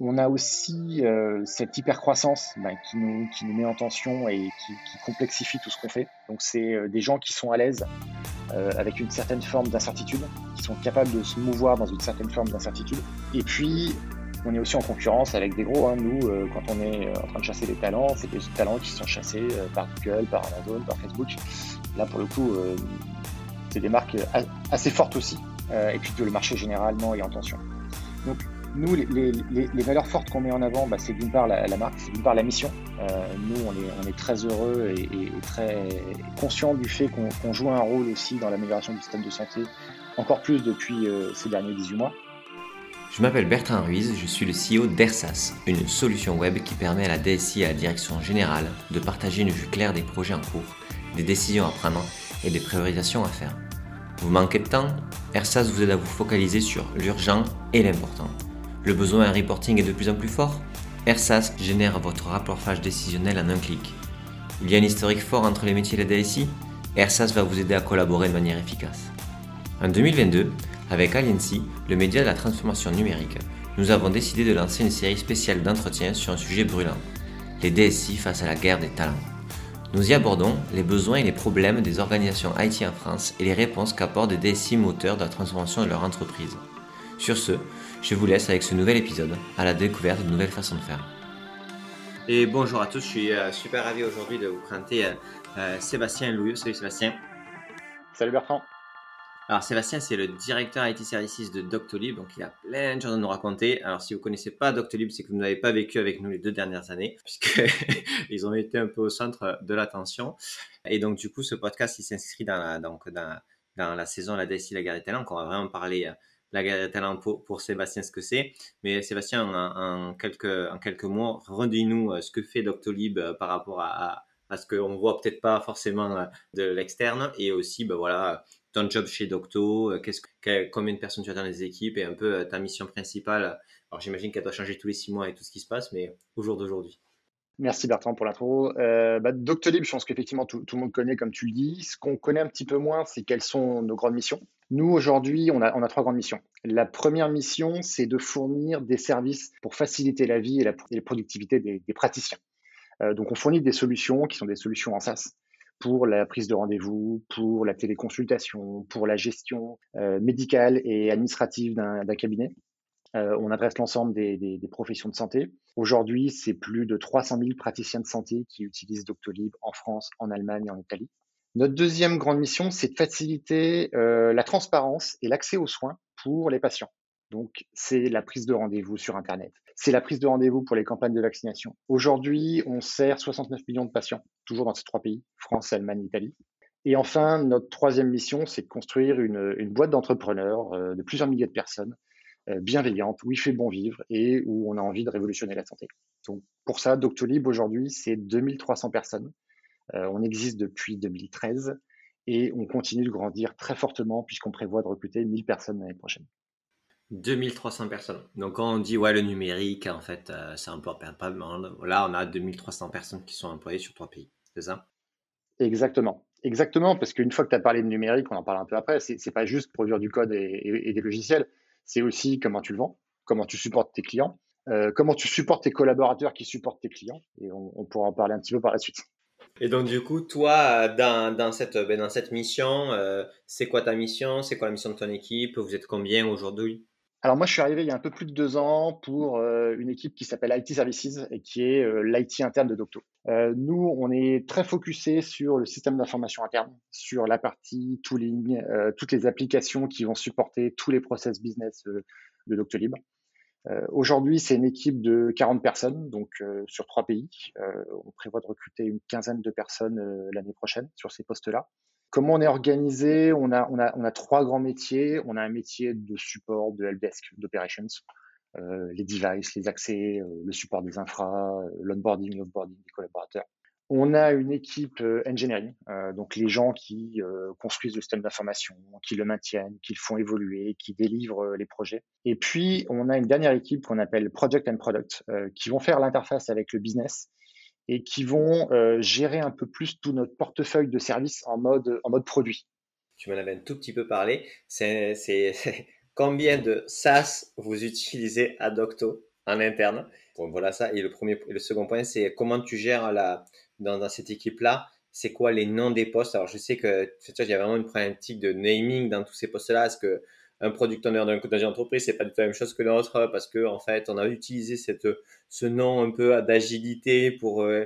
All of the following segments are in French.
On a aussi euh, cette hypercroissance bah, qui, nous, qui nous met en tension et qui, qui complexifie tout ce qu'on fait. Donc c'est euh, des gens qui sont à l'aise euh, avec une certaine forme d'incertitude, qui sont capables de se mouvoir dans une certaine forme d'incertitude. Et puis on est aussi en concurrence avec des gros. Hein. Nous, euh, quand on est en train de chasser des talents, c'est des talents qui sont chassés euh, par Google, par Amazon, par Facebook. Là, pour le coup, euh, c'est des marques assez fortes aussi. et puis le marché généralement est en tension. Donc nous, les, valeurs fortes qu'on met en avant, bah, c'est d'une part la, marque, c'est d'une part la mission. Euh, nous, on est, très heureux et, très conscient du fait qu'on qu joue un rôle aussi dans l'amélioration du système de santé, encore plus depuis euh, ces derniers 18 mois. Je m'appelle Bertrand Ruiz, je suis le CEO d'Ersas, une solution web qui permet à la DSI et à la direction générale de partager une vue claire des projets en cours, des décisions à prendre et des priorisations à faire. Vous manquez de temps Ersas vous aide à vous focaliser sur l'urgent et l'important. Le besoin en reporting est de plus en plus fort Ersas génère votre rapportage décisionnel en un clic. Il y a un historique fort entre les métiers et la DSI Ersas va vous aider à collaborer de manière efficace. En 2022, avec Aliency, le média de la transformation numérique, nous avons décidé de lancer une série spéciale d'entretiens sur un sujet brûlant, les DSI face à la guerre des talents. Nous y abordons les besoins et les problèmes des organisations IT en France et les réponses qu'apportent des DSI moteurs de la transformation de leur entreprise. Sur ce, je vous laisse avec ce nouvel épisode à la découverte de nouvelles façons de faire. Et bonjour à tous, je suis euh, super ravi aujourd'hui de vous présenter euh, euh, Sébastien Louis. Salut Sébastien. Salut Bertrand. Alors Sébastien, c'est le directeur IT Services de Doctolib, donc il a plein de choses à nous raconter. Alors si vous connaissez pas Doctolib, c'est que vous n'avez pas vécu avec nous les deux dernières années, puisqu'ils ont été un peu au centre de l'attention. Et donc du coup, ce podcast, il s'inscrit dans la, donc, dans, dans la saison La DSI, la guerre des talents, qu'on va vraiment parler la talents pour, pour Sébastien ce que c'est. Mais Sébastien, en, quelques, en quelques mots, redis-nous euh, ce que fait Doctolib euh, par rapport à, à, ce qu'on voit peut-être pas forcément euh, de l'externe et aussi, ben voilà, ton job chez Docto, que, combien de personnes tu as dans les équipes et un peu ta mission principale. Alors j'imagine qu'elle doit changer tous les six mois et tout ce qui se passe, mais au jour d'aujourd'hui. Merci Bertrand pour l'intro. Euh, bah, Doctolib, je pense qu'effectivement tout, tout, le monde connaît comme tu le dis. Ce qu'on connaît un petit peu moins, c'est quelles sont nos grandes missions. Nous, aujourd'hui, on a, trois grandes missions. La première mission, c'est de fournir des services pour faciliter la vie et la, productivité des, praticiens. Euh, donc on fournit des solutions qui sont des solutions en SaaS pour la prise de rendez-vous, pour la téléconsultation, pour la gestion euh, médicale et administrative d'un cabinet. Euh, on adresse l'ensemble des, des, professions de santé. Aujourd'hui, c'est plus de 300 000 praticiens de santé qui utilisent Doctolib en France, en Allemagne et en Italie. Notre deuxième grande mission, c'est de faciliter euh, la transparence et l'accès aux soins pour les patients. Donc, c'est la prise de rendez-vous sur Internet. C'est la prise de rendez-vous pour les campagnes de vaccination. Aujourd'hui, on sert 69 millions de patients, toujours dans ces trois pays, France, Allemagne, Italie. Et enfin, notre troisième mission, c'est de construire une, boîte d'entrepreneurs euh, de plusieurs milliers de personnes euh, bienveillante, où il fait bon vivre et où on a envie de révolutionner la santé. Donc pour ça, Doctolib aujourd'hui, c'est 2300 personnes. Euh, on existe depuis 2013 et on continue de grandir très fortement puisqu'on prévoit de recruter 1000 personnes l'année prochaine. 2300 personnes. Donc quand on dit ouais le numérique, en fait, euh, ça emploie pas de monde. Là, on a 2300 personnes qui sont employées sur trois pays, c'est ça? Exactement. Exactement, parce qu'une fois que tu as parlé de numérique, on en parle un peu après, c'est pas juste produire du code et, et, et des logiciels, c'est aussi comment tu le vends, comment tu supportes tes clients, euh, comment tu supportes tes collaborateurs qui supportent tes clients. Et on, on, pourra en parler un petit peu par la suite. Et donc du coup, toi, dans, cette, ben, dans cette mission, euh, c'est quoi ta mission? C'est quoi la mission de ton équipe? Vous êtes combien aujourd'hui? Alors moi, je suis arrivé il y a un peu plus de deux ans pour euh, une équipe qui s'appelle IT Services et qui est euh, l'IT interne de Docto. Nous, on est très focusé sur le système d'information interne, sur la partie tooling, toutes les applications qui vont supporter tous les process business de Doctolib. Aujourd'hui, c'est une équipe de 40 personnes, donc sur trois pays. on prévoit de recruter une quinzaine de personnes l'année prochaine sur ces postes-là. Comment on est organisé? On a, on, a, on a trois grands métiers. On a un métier de support, de helpdesk, d'operations, euh, les devices, les accès, euh, le support des infras, euh, l'onboarding, l'offboarding des collaborateurs. On a une équipe euh, engineering, euh, donc les gens qui euh, construisent le système d'information, qui le maintiennent, qui le font évoluer, qui délivrent les projets. Et puis, on a une dernière équipe qu'on appelle Project and Product, qui vont faire l'interface avec le business et qui vont gérer un peu plus tout notre portefeuille de services en mode, en mode produit. Tu m'en avais un tout petit peu parlé. C'est combien de SaaS vous utilisez à Docto en interne? Bon, voilà ça. Et le, premier, le second point, c'est comment tu gères la, dans, dans cette équipe-là c'est quoi les noms des postes? Alors, je sais que il y a vraiment une problématique de naming dans tous ces postes-là. Est-ce que un product owner d'une entreprise, c'est pas du la même chose que l'autre? Parce que en fait, on a utilisé cette, ce nom un peu d'agilité pour euh,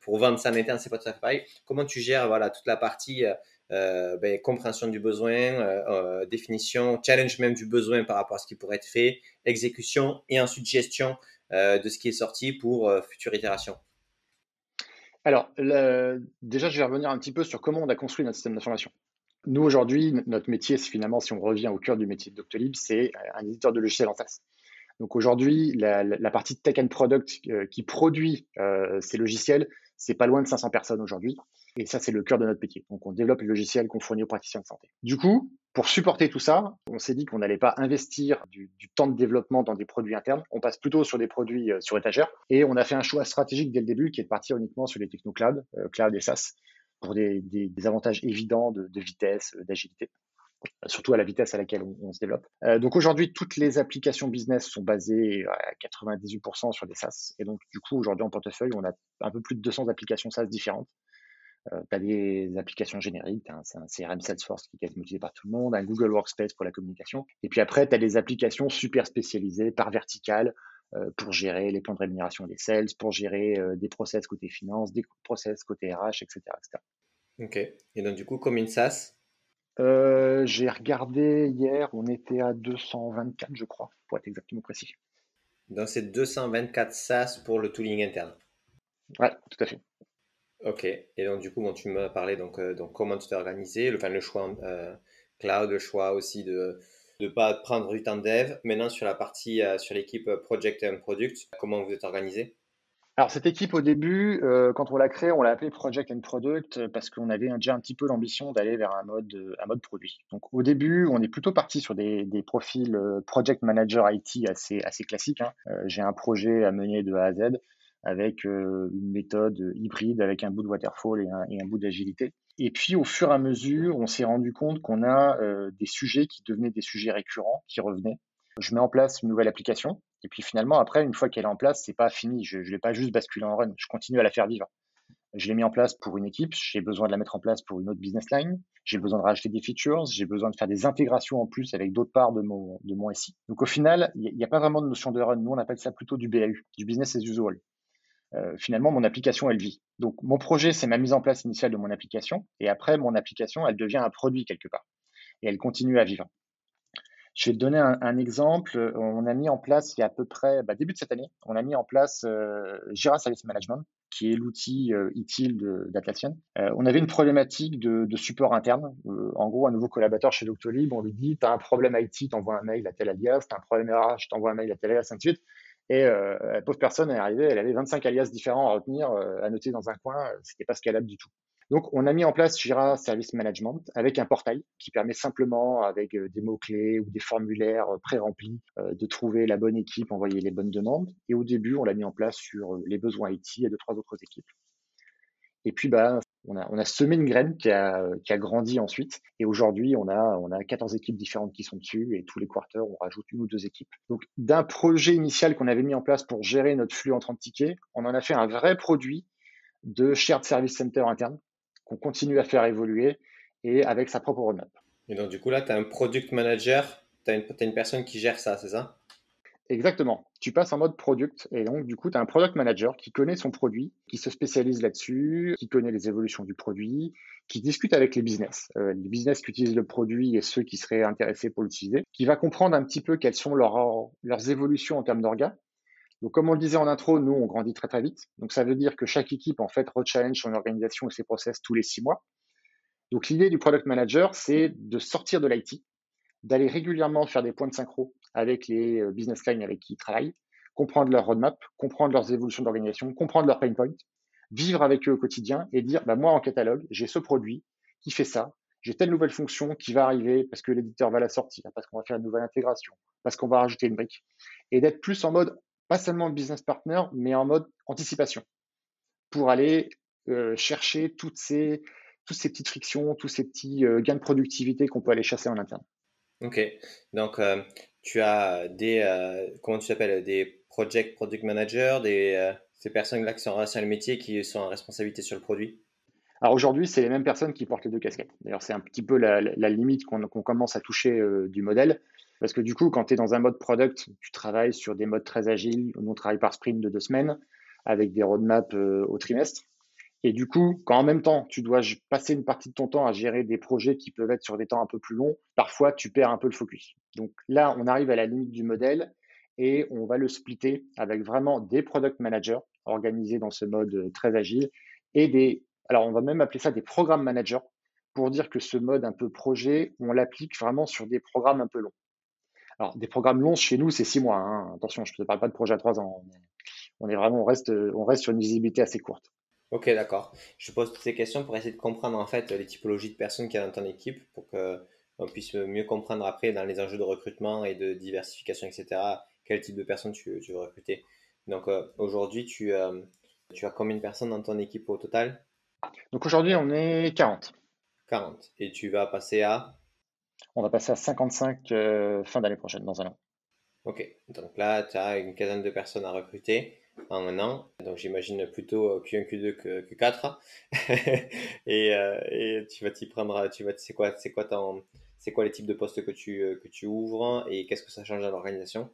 pour vendre ça en interne, c'est pas tout à. Comment tu gères voilà toute la partie euh, ben, compréhension du besoin, euh, définition, challenge même du besoin par rapport à ce qui pourrait être fait, exécution et ensuite gestion de ce qui est sorti pour future itération? Alors, déjà, je vais revenir un petit peu sur comment on a construit notre système d'information. Nous, aujourd'hui, notre métier, finalement, si on revient au cœur du métier de Doctolib, c'est un éditeur de logiciels en SaaS. Donc aujourd'hui, la, partie tech and product euh, qui produit euh, ces logiciels, c'est pas loin de 500 personnes aujourd'hui. Et ça, c'est le cœur de notre métier. Donc on développe les logiciels qu'on fournit aux praticiens de santé. Du coup, pour supporter tout ça, on s'est dit qu'on n'allait pas investir du, temps de développement dans des produits internes. On passe plutôt sur des produits euh, sur étagère. Et on a fait un choix stratégique dès le début qui est de partir uniquement sur les techno cloud, cloud et SaaS, pour des, avantages évidents de vitesse, d'agilité surtout à la vitesse à laquelle on, se développe. Euh, donc aujourd'hui, toutes les applications business sont basées à 98% sur des SaaS. Et donc du coup, aujourd'hui en portefeuille, on a un peu plus de 200 applications SaaS différentes. Euh, tu as des applications génériques, tu as un, CRM Salesforce qui est quasiment utilisé par tout le monde, un Google Workspace pour la communication. Et puis après, tu as des applications super spécialisées par verticale euh, pour gérer les plans de rémunération des sales, pour gérer euh, des process côté finance, des process côté RH, etc., etc. Ok. Et donc du coup, comme une SaaS, euh, j'ai regardé hier, on était à 224, je crois, pour être exactement précis. Donc c'est 224 SaaS pour le tooling interne? Ouais, tout à fait. Ok. Et donc du coup, bon, tu m'as parlé donc, euh, comment tu t'es organisé, le, choix euh, cloud, le choix aussi de ne pas prendre du temps de dev. Maintenant sur la partie sur l'équipe project and product, comment vous êtes organisé? Alors cette équipe au début, euh, quand on l'a créée, on l'a appelée Project and Product euh, parce qu'on avait déjà un petit peu l'ambition d'aller vers un mode, euh, un mode produit. Donc au début, on est plutôt parti sur des, profils Project Manager IT assez, assez classiques. Hein. J'ai un projet à mener de A à Z avec une méthode hybride, avec un bout de waterfall et un, bout d'agilité. Et puis au fur et à mesure, on s'est rendu compte qu'on a des sujets qui devenaient des sujets récurrents, qui revenaient. Je mets en place une nouvelle application et puis finalement, après, une fois qu'elle est en place, c'est pas fini. Je ne l'ai pas juste basculé en run. Je continue à la faire vivre. Je l'ai mis en place pour une équipe. J'ai besoin de la mettre en place pour une autre business line. J'ai besoin de rajouter des features. J'ai besoin de faire des intégrations en plus avec d'autres parts de mon SI. Donc au final, il n'y a, pas vraiment de notion de run. Nous, on appelle ça plutôt du BAU, du business as usual. Euh, finalement, mon application, elle vit. Donc mon projet, c'est ma mise en place initiale de mon application. Et après, mon application, elle devient un produit quelque part. Et elle continue à vivre. Je vais te donner un, exemple. On a mis en place il y a à peu près, bah, début de cette année, on a mis en place euh, Service Management, qui est l'outil euh, utile d'Atlassian. Euh, on avait une problématique de, de support interne. Euh, en gros, un nouveau collaborateur chez Doctolib, on lui dit, tu as un problème IT, t'envoies un mail à tel alias, tu as un problème RH, t'envoies un mail à tel alias, ainsi de suite. Et euh, la pauvre personne est arrivée, elle avait 25 alias différents à retenir, à noter dans un coin, c'était pas scalable du tout. Donc, on a mis en place Jira Service Management avec un portail qui permet simplement, avec euh, des mots-clés ou des formulaires euh, pré-remplis, euh, de trouver la bonne équipe, envoyer les bonnes demandes. Et au début, on l'a mis en place sur les besoins IT et deux, trois autres équipes. Et puis, bah, on a, semé une graine qui a, grandi ensuite. Et aujourd'hui, on a, on a 14 équipes différentes qui sont dessus et tous les quarters, on rajoute une ou deux équipes. Donc, d'un projet initial qu'on avait mis en place pour gérer notre flux en 30 tickets, on en a fait un vrai produit de shared service center interne qu'on continue à faire évoluer et avec sa propre roadmap. Et donc, du coup, là, tu as un product manager, tu as, une personne qui gère ça, c'est ça? Exactement. Tu passes en mode product et donc du coup, tu as un product manager qui connaît son produit, qui se spécialise là-dessus, qui connaît les évolutions du produit, qui discute avec les business, euh, les business qui utilisent le produit et ceux qui seraient intéressés pour l'utiliser, qui va comprendre un petit peu quelles sont leurs, évolutions en termes d'orgas donc, comme on le disait en intro, nous, on grandit très très vite. Donc, ça veut dire que chaque équipe, en fait, rechallenge son organisation et ses process tous les six mois. Donc, l'idée du product manager, c'est de sortir de l'IT, d'aller régulièrement faire des points de synchro avec les euh, business lines avec qui ils travaillent, comprendre leur roadmap, comprendre leurs évolutions d'organisation, comprendre leurs pain points, vivre avec eux au quotidien et dire, bah, moi, en catalogue, j'ai ce produit qui fait ça, j'ai telle nouvelle fonction qui va arriver parce que l'éditeur va la sortir, parce qu'on va faire une nouvelle intégration, parce qu'on va rajouter une brique, et d'être plus en mode pas seulement business partner, mais en mode anticipation, pour aller euh, chercher toutes ces, toutes ces petites frictions, tous ces petits euh, gains de productivité qu'on peut aller chasser en interne. Ok, donc euh, tu as des, comment tu s'appelles, des project, product manager, des, ces personnes-là qui sont en relation le métier, qui sont en responsabilité sur le produit? Alors aujourd'hui, c'est les mêmes personnes qui portent les deux casquettes. D'ailleurs, c'est un petit peu la, limite qu'on commence à toucher du modèle. Parce que du coup, quand tu es dans un mode product, tu travailles sur des modes très agiles. On travaille par sprint de deux semaines avec des roadmaps au trimestre. Et du coup, quand en même temps, tu dois passer une partie de ton temps à gérer des projets qui peuvent être sur des temps un peu plus longs, parfois tu perds un peu le focus. Donc là, on arrive à la limite du modèle et on va le splitter avec vraiment des product managers organisés dans ce mode euh, très agile et des, alors on va même appeler ça des programmes managers pour dire que ce mode un peu projet, on l'applique vraiment sur des programmes un peu longs. Alors des programmes longs chez nous, c'est six mois. Hein. Attention, je ne te parle pas de projet à trois ans. On est vraiment, on reste, on reste sur une visibilité assez courte. Ok, d'accord. Je pose toutes ces questions pour essayer de comprendre en fait les typologies de personnes qu'il y a dans ton équipe pour qu'on puisse mieux comprendre après dans les enjeux de recrutement et de diversification, etc., quel type de personnes tu, veux recruter. Donc euh, aujourd'hui, tu, euh, tu as combien de personnes dans ton équipe au total? Donc aujourd'hui, on est 40. 40. Et tu vas passer à? On va passer à 55 euh, fin d'année prochaine, dans un an. Ok, donc là, tu as une quinzaine de personnes à recruter en un an. Donc j'imagine plutôt Q1, Q2 que Q4. et, euh, et, tu vas t'y prendre, tu vas, c'est quoi, c'est quoi c'est quoi les types de postes que tu, euh, que tu ouvres et qu'est-ce que ça change dans l'organisation?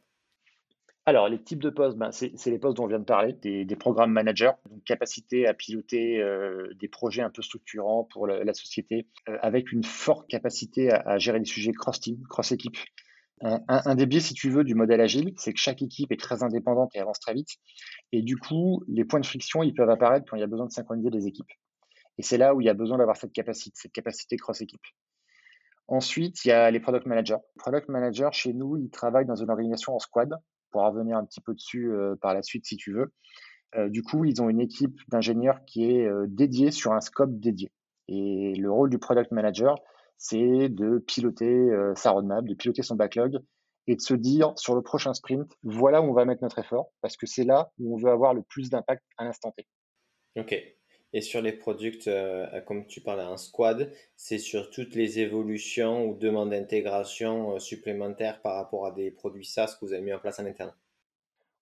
Alors, les types de postes, ben, c'est les postes dont on vient de parler, des, programmes managers, donc capacité à piloter euh, des projets un peu structurants pour la, société, avec une forte capacité à, à gérer des sujets cross-team, cross-équipe, un, des biais, si tu veux, du modèle agile, c'est que chaque équipe est très indépendante et avance très vite. Et du coup, les points de friction, ils peuvent apparaître quand il y a besoin de synchroniser les équipes. Et c'est là où il y a besoin d'avoir cette capacité, cette capacité cross-équipe. Ensuite, il y a les product managers. Product managers, chez nous, ils travaillent dans une organisation en squad. pour revenir un petit peu dessus euh, par la suite, si tu veux. Euh, du coup, ils ont une équipe d'ingénieurs qui est euh, dédiée sur un scope dédié. Et le rôle du product manager, c'est de piloter euh, sa roadmap, de piloter son backlog et de se dire sur le prochain sprint, voilà où on va mettre notre effort parce que c'est là où on veut avoir le plus d'impact à l'instant T. Ok. Et sur les produits, euh, comme tu parlais un squad, c'est sur toutes les évolutions ou demandes d'intégration euh, supplémentaires par rapport à des produits SaaS que vous avez mis en place en interne?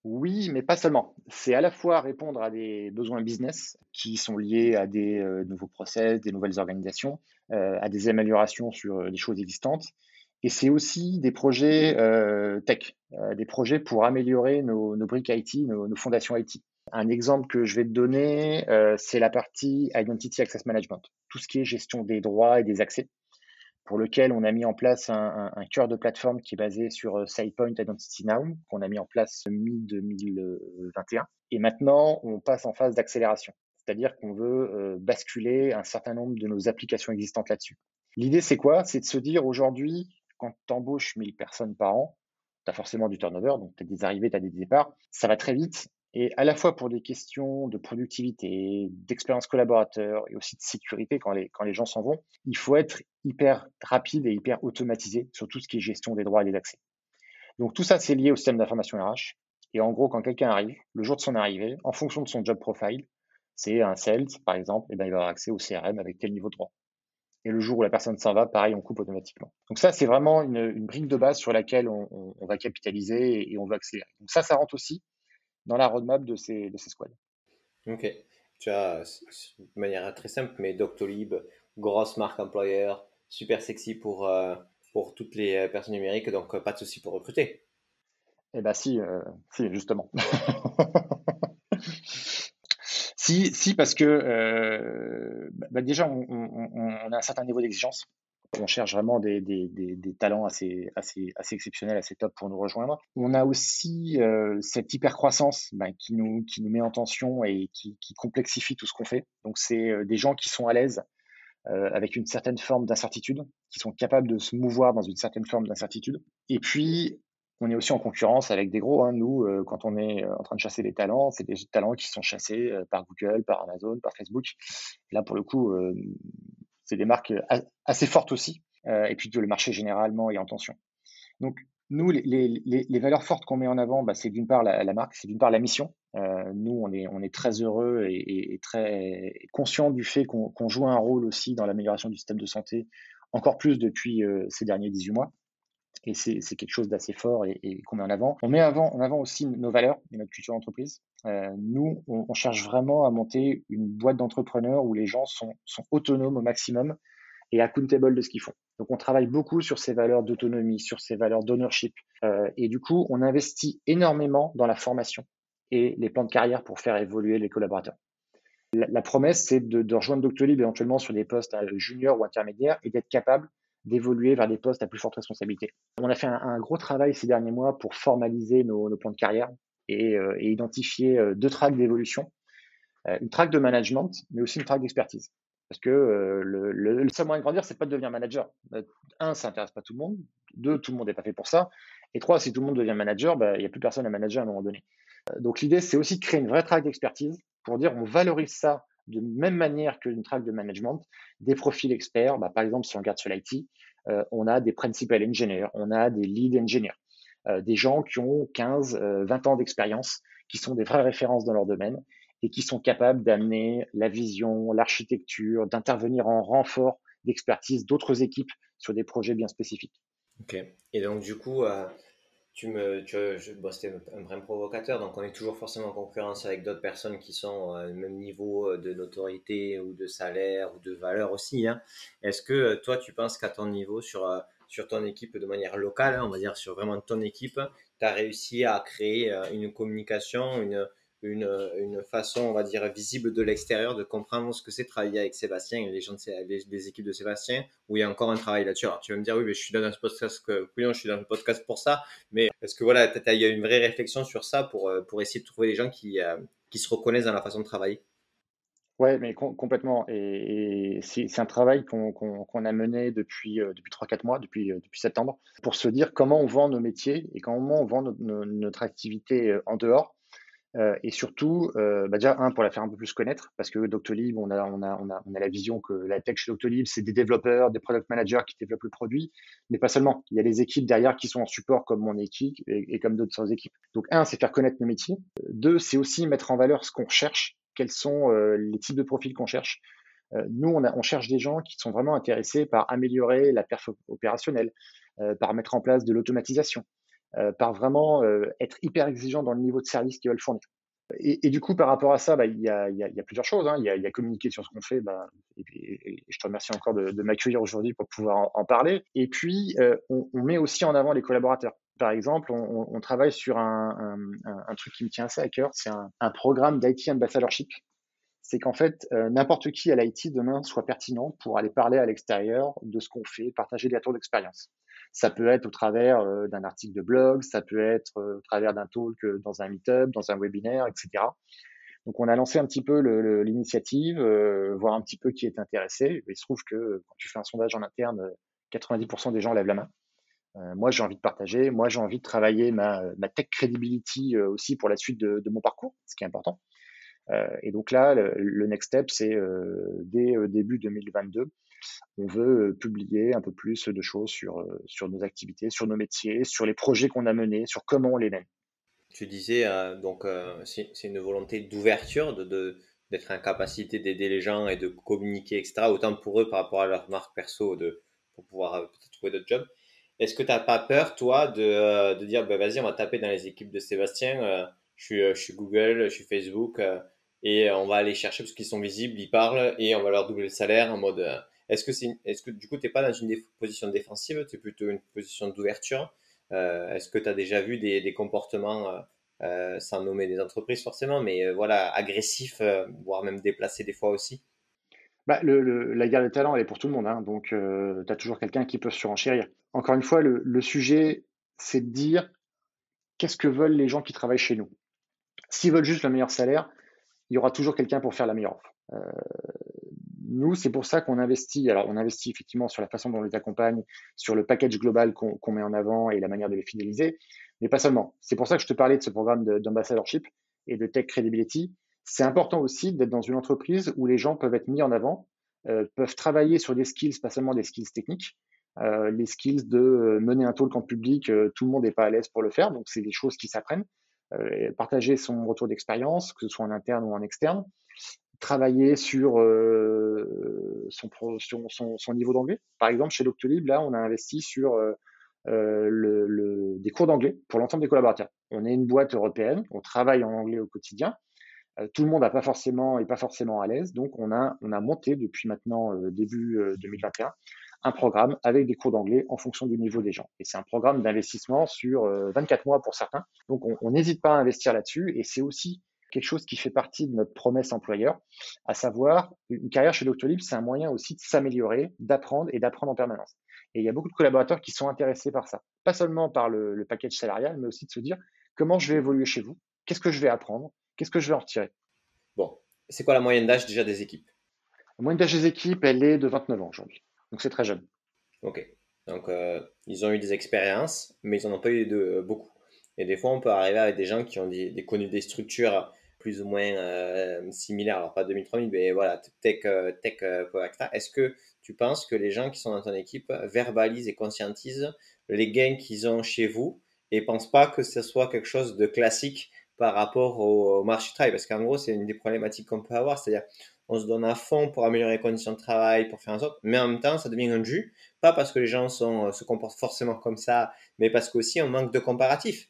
Oui, mais pas seulement. C'est à la fois répondre à des besoins business qui sont liés à des euh, nouveaux process, des nouvelles organisations, euh, à des améliorations sur euh, des choses existantes. Et c'est aussi des projets tech, des projets pour améliorer nos, briques IT, nos, nos, fondations IT. Un exemple que je vais te donner, c'est la partie Identity Access Management, tout ce qui est gestion des droits et des accès pour lequel on a mis en place un, cœur de plateforme qui est basé sur euh, SidePoint Identity Now, qu'on a mis en place mi-2021. Et maintenant, on passe en phase d'accélération, c'est-à-dire qu'on veut euh, basculer un certain nombre de nos applications existantes là-dessus. L'idée, c'est quoi? C'est de se dire aujourd'hui, quand tu embauches 1000 personnes par an, tu as forcément du turnover, donc tu as des arrivées, tu as des départs, ça va très vite. Et à la fois pour des questions de productivité, d'expérience collaborateur et aussi de sécurité quand les, quand les gens s'en vont, il faut être hyper rapide et hyper automatisé sur tout ce qui est gestion des droits et des accès. Donc tout ça, c'est lié au système d'information RH. Et en gros, quand quelqu'un arrive, le jour de son arrivée, en fonction de son job profile, c'est un sales, par exemple, et ben, il va avoir accès au CRM avec tel niveau de droit. Et le jour où la personne s'en va, pareil, on coupe automatiquement. Donc ça, c'est vraiment une, une, brique de base sur laquelle on, on, va capitaliser et, et on va accélérer. Donc ça, ça rentre aussi dans la roadmap de ces, de ces squads. Ok. Tu as, de manière très simple, mais Doctolib, grosse marque employeur, super sexy pour, euh, pour toutes les euh, personnes numériques, donc euh, pas de souci pour recruter. Eh bien si, si, justement. si, si, parce que bah, déjà, on, on, a un certain niveau d'exigence on cherche vraiment des, talents assez, exceptionnels, assez top pour nous rejoindre. On a aussi euh, cette hyper-croissance ben, qui, nous, met en tension et qui, qui complexifie tout ce qu'on fait. Donc, c'est euh, des gens qui sont à l'aise euh, avec une certaine forme d'incertitude, qui sont capables de se mouvoir dans une certaine forme d'incertitude. Et puis, on est aussi en concurrence avec des gros. Hein. Nous, quand on est en train de chasser des talents, c'est des talents qui sont chassés par Google, par Amazon, par Facebook. Là, pour le coup, c'est des marques assez fortes aussi. Euh, et puis le marché généralement est en tension. Donc nous, les, valeurs fortes qu'on met en avant, bah, c'est d'une part la, marque, c'est d'une part la mission. Euh, nous, on est, très heureux et, très conscient du fait qu'on joue un rôle aussi dans l'amélioration du système de santé, encore plus depuis euh, ces derniers 18 mois. Et c'est quelque chose d'assez fort et, qu'on met en avant. On met en avant aussi nos valeurs et notre culture d'entreprise. Euh, nous, on, cherche vraiment à monter une boîte d'entrepreneurs où les gens sont, sont autonomes au maximum et accountable de ce qu'ils font. Donc on travaille beaucoup sur ces valeurs d'autonomie, sur ces valeurs d'ownership. Euh, et du coup, on investit énormément dans la formation et les plans de carrière pour faire évoluer les collaborateurs. La, promesse, c'est de, rejoindre Doctolib éventuellement sur des postes euh, juniors ou intermédiaires et d'être capable d'évoluer vers des postes à plus forte responsabilité. On a fait un, gros travail ces derniers mois pour formaliser nos, plans de carrière et, euh, identifier deux tracks d'évolution. une track de management, mais aussi une track d'expertise. Parce que euh, le, le, seul moyen de grandir, c'est pas de devenir manager. Euh, un, ça n'intéresse pas tout le monde. Deux, tout le monde n'est pas fait pour ça. Et trois, si tout le monde devient manager, bah, il n'y a plus personne à manager à un moment donné. Euh, donc l'idée, c'est aussi de créer une vraie track d'expertise pour dire on valorise ça de même manière qu'une track de management, des profils experts. Bah, par exemple, si on regarde sur l'IT, on a des principal engineers, on a des lead engineers, des gens qui ont 15, 20 ans d'expérience, qui sont des vraies références dans leur domaine et qui sont capables d'amener la vision, l'architecture, d'intervenir en renfort d'expertise d'autres équipes sur des projets bien spécifiques. Ok. Et donc, du coup, euh, tu me, bon, c'était un vrai provocateur, donc on est toujours forcément en concurrence avec d'autres personnes qui sont au même niveau euh, de notoriété ou de salaire ou de valeur aussi. Hein. Est-ce que euh, toi, tu penses qu'à ton niveau, sur, sur ton équipe de manière locale, hein, on va dire sur vraiment ton équipe, tu as réussi à créer une communication, une, une, une, façon, on va dire, visible de l'extérieur de comprendre ce que c'est travailler avec Sébastien et les gens, de, les, équipes de Sébastien, où il y a encore un travail là-dessus. Alors, tu vas me dire, oui, mais je suis dans ce podcast, que, je suis dans le podcast pour ça, mais est-ce que voilà, il y a une vraie réflexion sur ça pour, euh, pour essayer de trouver des gens qui, euh, qui se reconnaissent dans la façon de travailler? Ouais, mais complètement. Et, c'est un travail qu'on a mené depuis, euh, depuis 3-4 mois, depuis, depuis septembre, pour se dire comment on vend nos métiers et comment on vend notre activité en dehors euh, et surtout, euh, bah déjà, un, pour la faire un peu plus connaître, parce que Doctolib, on a, on, a, a, on a la vision que la tech chez Doctolib, c'est des développeurs, des product managers qui développent le produit, mais pas seulement. Il y a les équipes derrière qui sont en support, comme mon équipe et, comme d'autres équipes. Donc, un, c'est faire connaître nos métiers. Deux, c'est aussi mettre en valeur ce qu'on recherche, quels sont euh, les types de profils qu'on cherche. Euh, nous, on, cherche des gens qui sont vraiment intéressés par améliorer la perf opérationnelle, euh, par mettre en place de l'automatisation, par vraiment être hyper exigeant dans le niveau de service qu'ils veulent fournir. Et, du coup, par rapport à ça, bah, il, y a, plusieurs choses. Hein. Il, y a, communiquer sur ce qu'on fait. Bah, et, je te remercie encore de, m'accueillir aujourd'hui pour pouvoir en, parler. Et puis, on, met aussi en avant les collaborateurs. Par exemple, on, travaille sur un, truc qui me tient assez à cœur. C'est un, programme d'IT Ambassadorship. C'est qu'en fait, euh, n'importe qui à l'IT demain soit pertinent pour aller parler à l'extérieur de ce qu'on fait, partager des retours d'expérience. Ça peut être au travers euh, d'un article de blog, ça peut être euh, au travers d'un talk dans un meetup, dans un webinaire, etc. Donc on a lancé un petit peu l'initiative, voir un petit peu qui est intéressé. Il se trouve que quand tu fais un sondage en interne, 90% des gens lèvent la main. Moi, j'ai envie de partager. Moi, j'ai envie de travailler ma, tech credibility aussi pour la suite de, de, mon parcours, ce qui est important. et donc là, le, next step, c'est dès début 2022, on veut euh, publier un peu plus de choses sur, euh, nos activités, sur nos métiers, sur les projets qu'on a menés, sur comment on les mène. Tu disais, euh, donc, c'est une volonté d'ouverture, de, d'être en capacité d'aider les gens et de communiquer, etc., autant pour eux par rapport à leur marque perso, de, pour pouvoir peut-être trouver d'autres jobs. Est-ce que tu n'as pas peur, toi, de, de dire, bah, vas-y, on va taper dans les équipes de Sébastien, je, suis, je suis Google, je suis Facebook, et on va aller chercher parce qu'ils sont visibles, ils parlent, et on va leur doubler le salaire en mode est-ce que, c'est est-ce que du coup, tu n'es pas dans une position défensive, tu es plutôt une position d'ouverture euh, Est-ce que tu as déjà vu des, comportements, euh, euh, sans nommer des entreprises forcément, mais voilà, agressifs, voire même déplacés des fois aussi? Bah, la guerre des talents, elle est pour tout le monde. Hein, donc, tu as toujours quelqu'un qui peut surenchérir. Encore une fois, le, le sujet, c'est de dire qu'est-ce que veulent les gens qui travaillent chez nous? S'ils veulent juste le meilleur salaire, il y aura toujours quelqu'un pour faire la meilleure offre nous, c'est pour ça qu'on investit. Alors, on investit effectivement sur la façon dont on les accompagne, sur le package global qu'on met en avant et la manière de les fidéliser, mais pas seulement. C'est pour ça que je te parlais de ce programme d'ambassadorship et de tech credibility. C'est important aussi d'être dans une entreprise où les gens peuvent être mis en avant, euh, peuvent travailler sur des skills, pas seulement des skills techniques, euh, les skills de euh, mener un talk en public, tout le monde n'est pas à l'aise pour le faire, donc c'est des choses qui s'apprennent. partager son retour d'expérience, que ce soit en interne ou en externe, travailler sur, son, niveau d'anglais. Par exemple, chez Doctolib, là, on a investi sur des cours d'anglais pour l'ensemble des collaborateurs. On est une boîte européenne, on travaille en anglais au quotidien. Tout le monde n'est pas forcément, pas forcément à l'aise, donc on a, on a monté depuis maintenant début 2021 un programme avec des cours d'anglais en fonction du niveau des gens. Et c'est un programme d'investissement sur 24 mois pour certains. Donc on n'hésite pas à investir là-dessus et c'est aussi quelque chose qui fait partie de notre promesse employeur, à savoir une carrière chez Doctolib, c'est un moyen aussi de s'améliorer, d'apprendre et d'apprendre en permanence. Et il y a beaucoup de collaborateurs qui sont intéressés par ça, pas seulement par le, le package salarial, mais aussi de se dire comment je vais évoluer chez vous, qu'est-ce que je vais apprendre, qu'est-ce que je vais en retirer? Bon, c'est quoi la moyenne d'âge déjà des équipes? La moyenne d'âge des équipes, elle est de 29 ans aujourd'hui, donc c'est très jeune. Ok, donc euh, ils ont eu des expériences, mais ils n'en ont pas eu de beaucoup. Et des fois, on peut arriver avec des gens qui ont des, connu des structures plus ou moins euh, similaires, alors pas 2000-3000, mais voilà, tech, euh, tech euh, Est-ce que tu penses que les gens qui sont dans ton équipe verbalisent et conscientisent les gains qu'ils ont chez vous et pensent pas que ce soit quelque chose de classique par rapport au, marché du travail Parce qu'en gros, c'est une des problématiques qu'on peut avoir, c'est-à-dire on se donne à fond pour améliorer les conditions de travail, pour faire en sorte, mais en même temps, ça devient un jus, pas parce que les gens sont, se comportent forcément comme ça, mais parce qu'aussi on manque de comparatifs.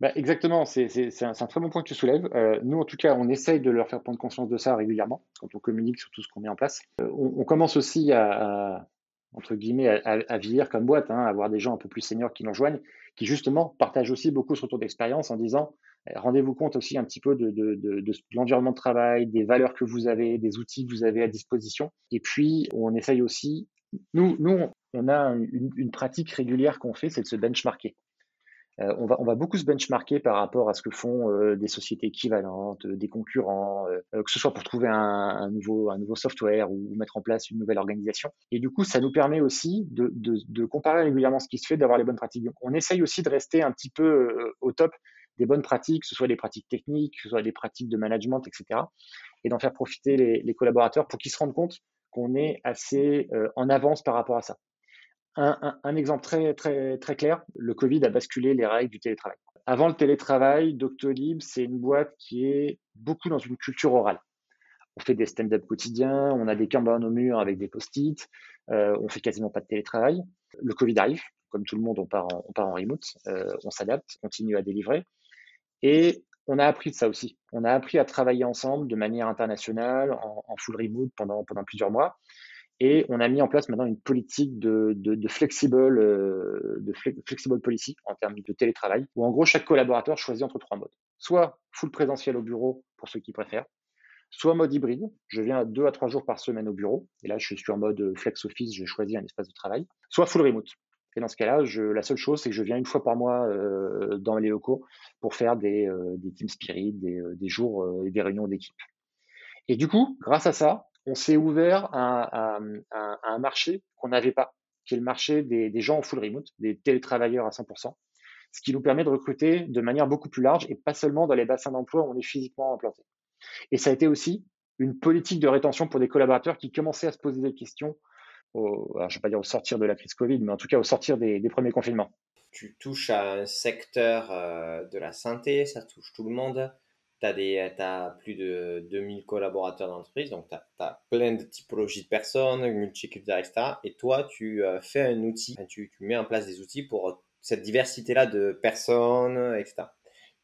Bah, exactement, c'est un, un, très bon point que tu soulèves. Euh, nous, en tout cas, on essaye de leur faire prendre conscience de ça régulièrement quand on communique sur tout ce qu'on met en place. Euh, on, commence aussi à, à entre guillemets, à, à, vieillir comme boîte, hein, avoir des gens un peu plus seniors qui nous rejoignent, qui justement partagent aussi beaucoup ce retour d'expérience en disant rendez-vous compte aussi un petit peu de, de, l'environnement de travail, des valeurs que vous avez, des outils que vous avez à disposition. Et puis, on essaye aussi, nous, on a une, pratique régulière qu'on fait, c'est de se benchmarker. Euh, on, va, beaucoup se benchmarker par rapport à ce que font euh, des sociétés équivalentes, euh, des concurrents, que ce soit pour trouver un, nouveau, un software ou mettre en place une nouvelle organisation. Et du coup, ça nous permet aussi de, de comparer régulièrement ce qui se fait, d'avoir les bonnes pratiques. Donc, on essaye aussi de rester un petit peu au top des bonnes pratiques, que ce soit des pratiques techniques, que ce soit des pratiques de management, etc. Et d'en faire profiter les, collaborateurs pour qu'ils se rendent compte qu'on est assez en avance par rapport à ça. Un, exemple très, très, très clair, le Covid a basculé les règles du télétravail. Avant le télétravail, Doctolib, c'est une boîte qui est beaucoup dans une culture orale. On fait des stand-up quotidiens, on a des kanban au mur avec des post-it, euh, on fait quasiment pas de télétravail. Le Covid arrive, comme tout le monde, on part en, on part en remote, euh, on s'adapte, on continue à délivrer. Et on a appris de ça aussi. On a appris à travailler ensemble de manière internationale, en, full remote pendant, plusieurs mois. Et on a mis en place maintenant une politique de flexible, euh, de flexible policy en termes de télétravail, où en gros chaque collaborateur choisit entre trois modes. Soit full présentiel au bureau pour ceux qui préfèrent, soit mode hybride, je viens deux à trois jours par semaine au bureau, et là je suis en mode flex office, je choisis un espace de travail, soit full remote. Et dans ce cas-là, la seule chose, c'est que je viens une fois par mois euh, dans les locaux pour faire des, euh, team spirit, des, euh, jours euh, et des réunions d'équipe. Et du coup, grâce à ça, on s'est ouvert à, un marché qu'on n'avait pas, qui est le marché des, gens en full remote, des télétravailleurs à 100%, ce qui nous permet de recruter de manière beaucoup plus large et pas seulement dans les bassins d'emploi où on est physiquement implanté. Et ça a été aussi une politique de rétention pour des collaborateurs qui commençaient à se poser des questions, au, je ne vais pas dire au sortir de la crise Covid, mais en tout cas au sortir des, premiers confinements. Tu touches à un secteur euh, de la santé, ça touche tout le monde tu as, plus de 2000 collaborateurs d'entreprise, donc tu as, plein de typologies de personnes, multiculturelles, etc. Et toi, tu euh, fais un outil, tu, tu, mets en place des outils pour cette diversité-là de personnes, etc.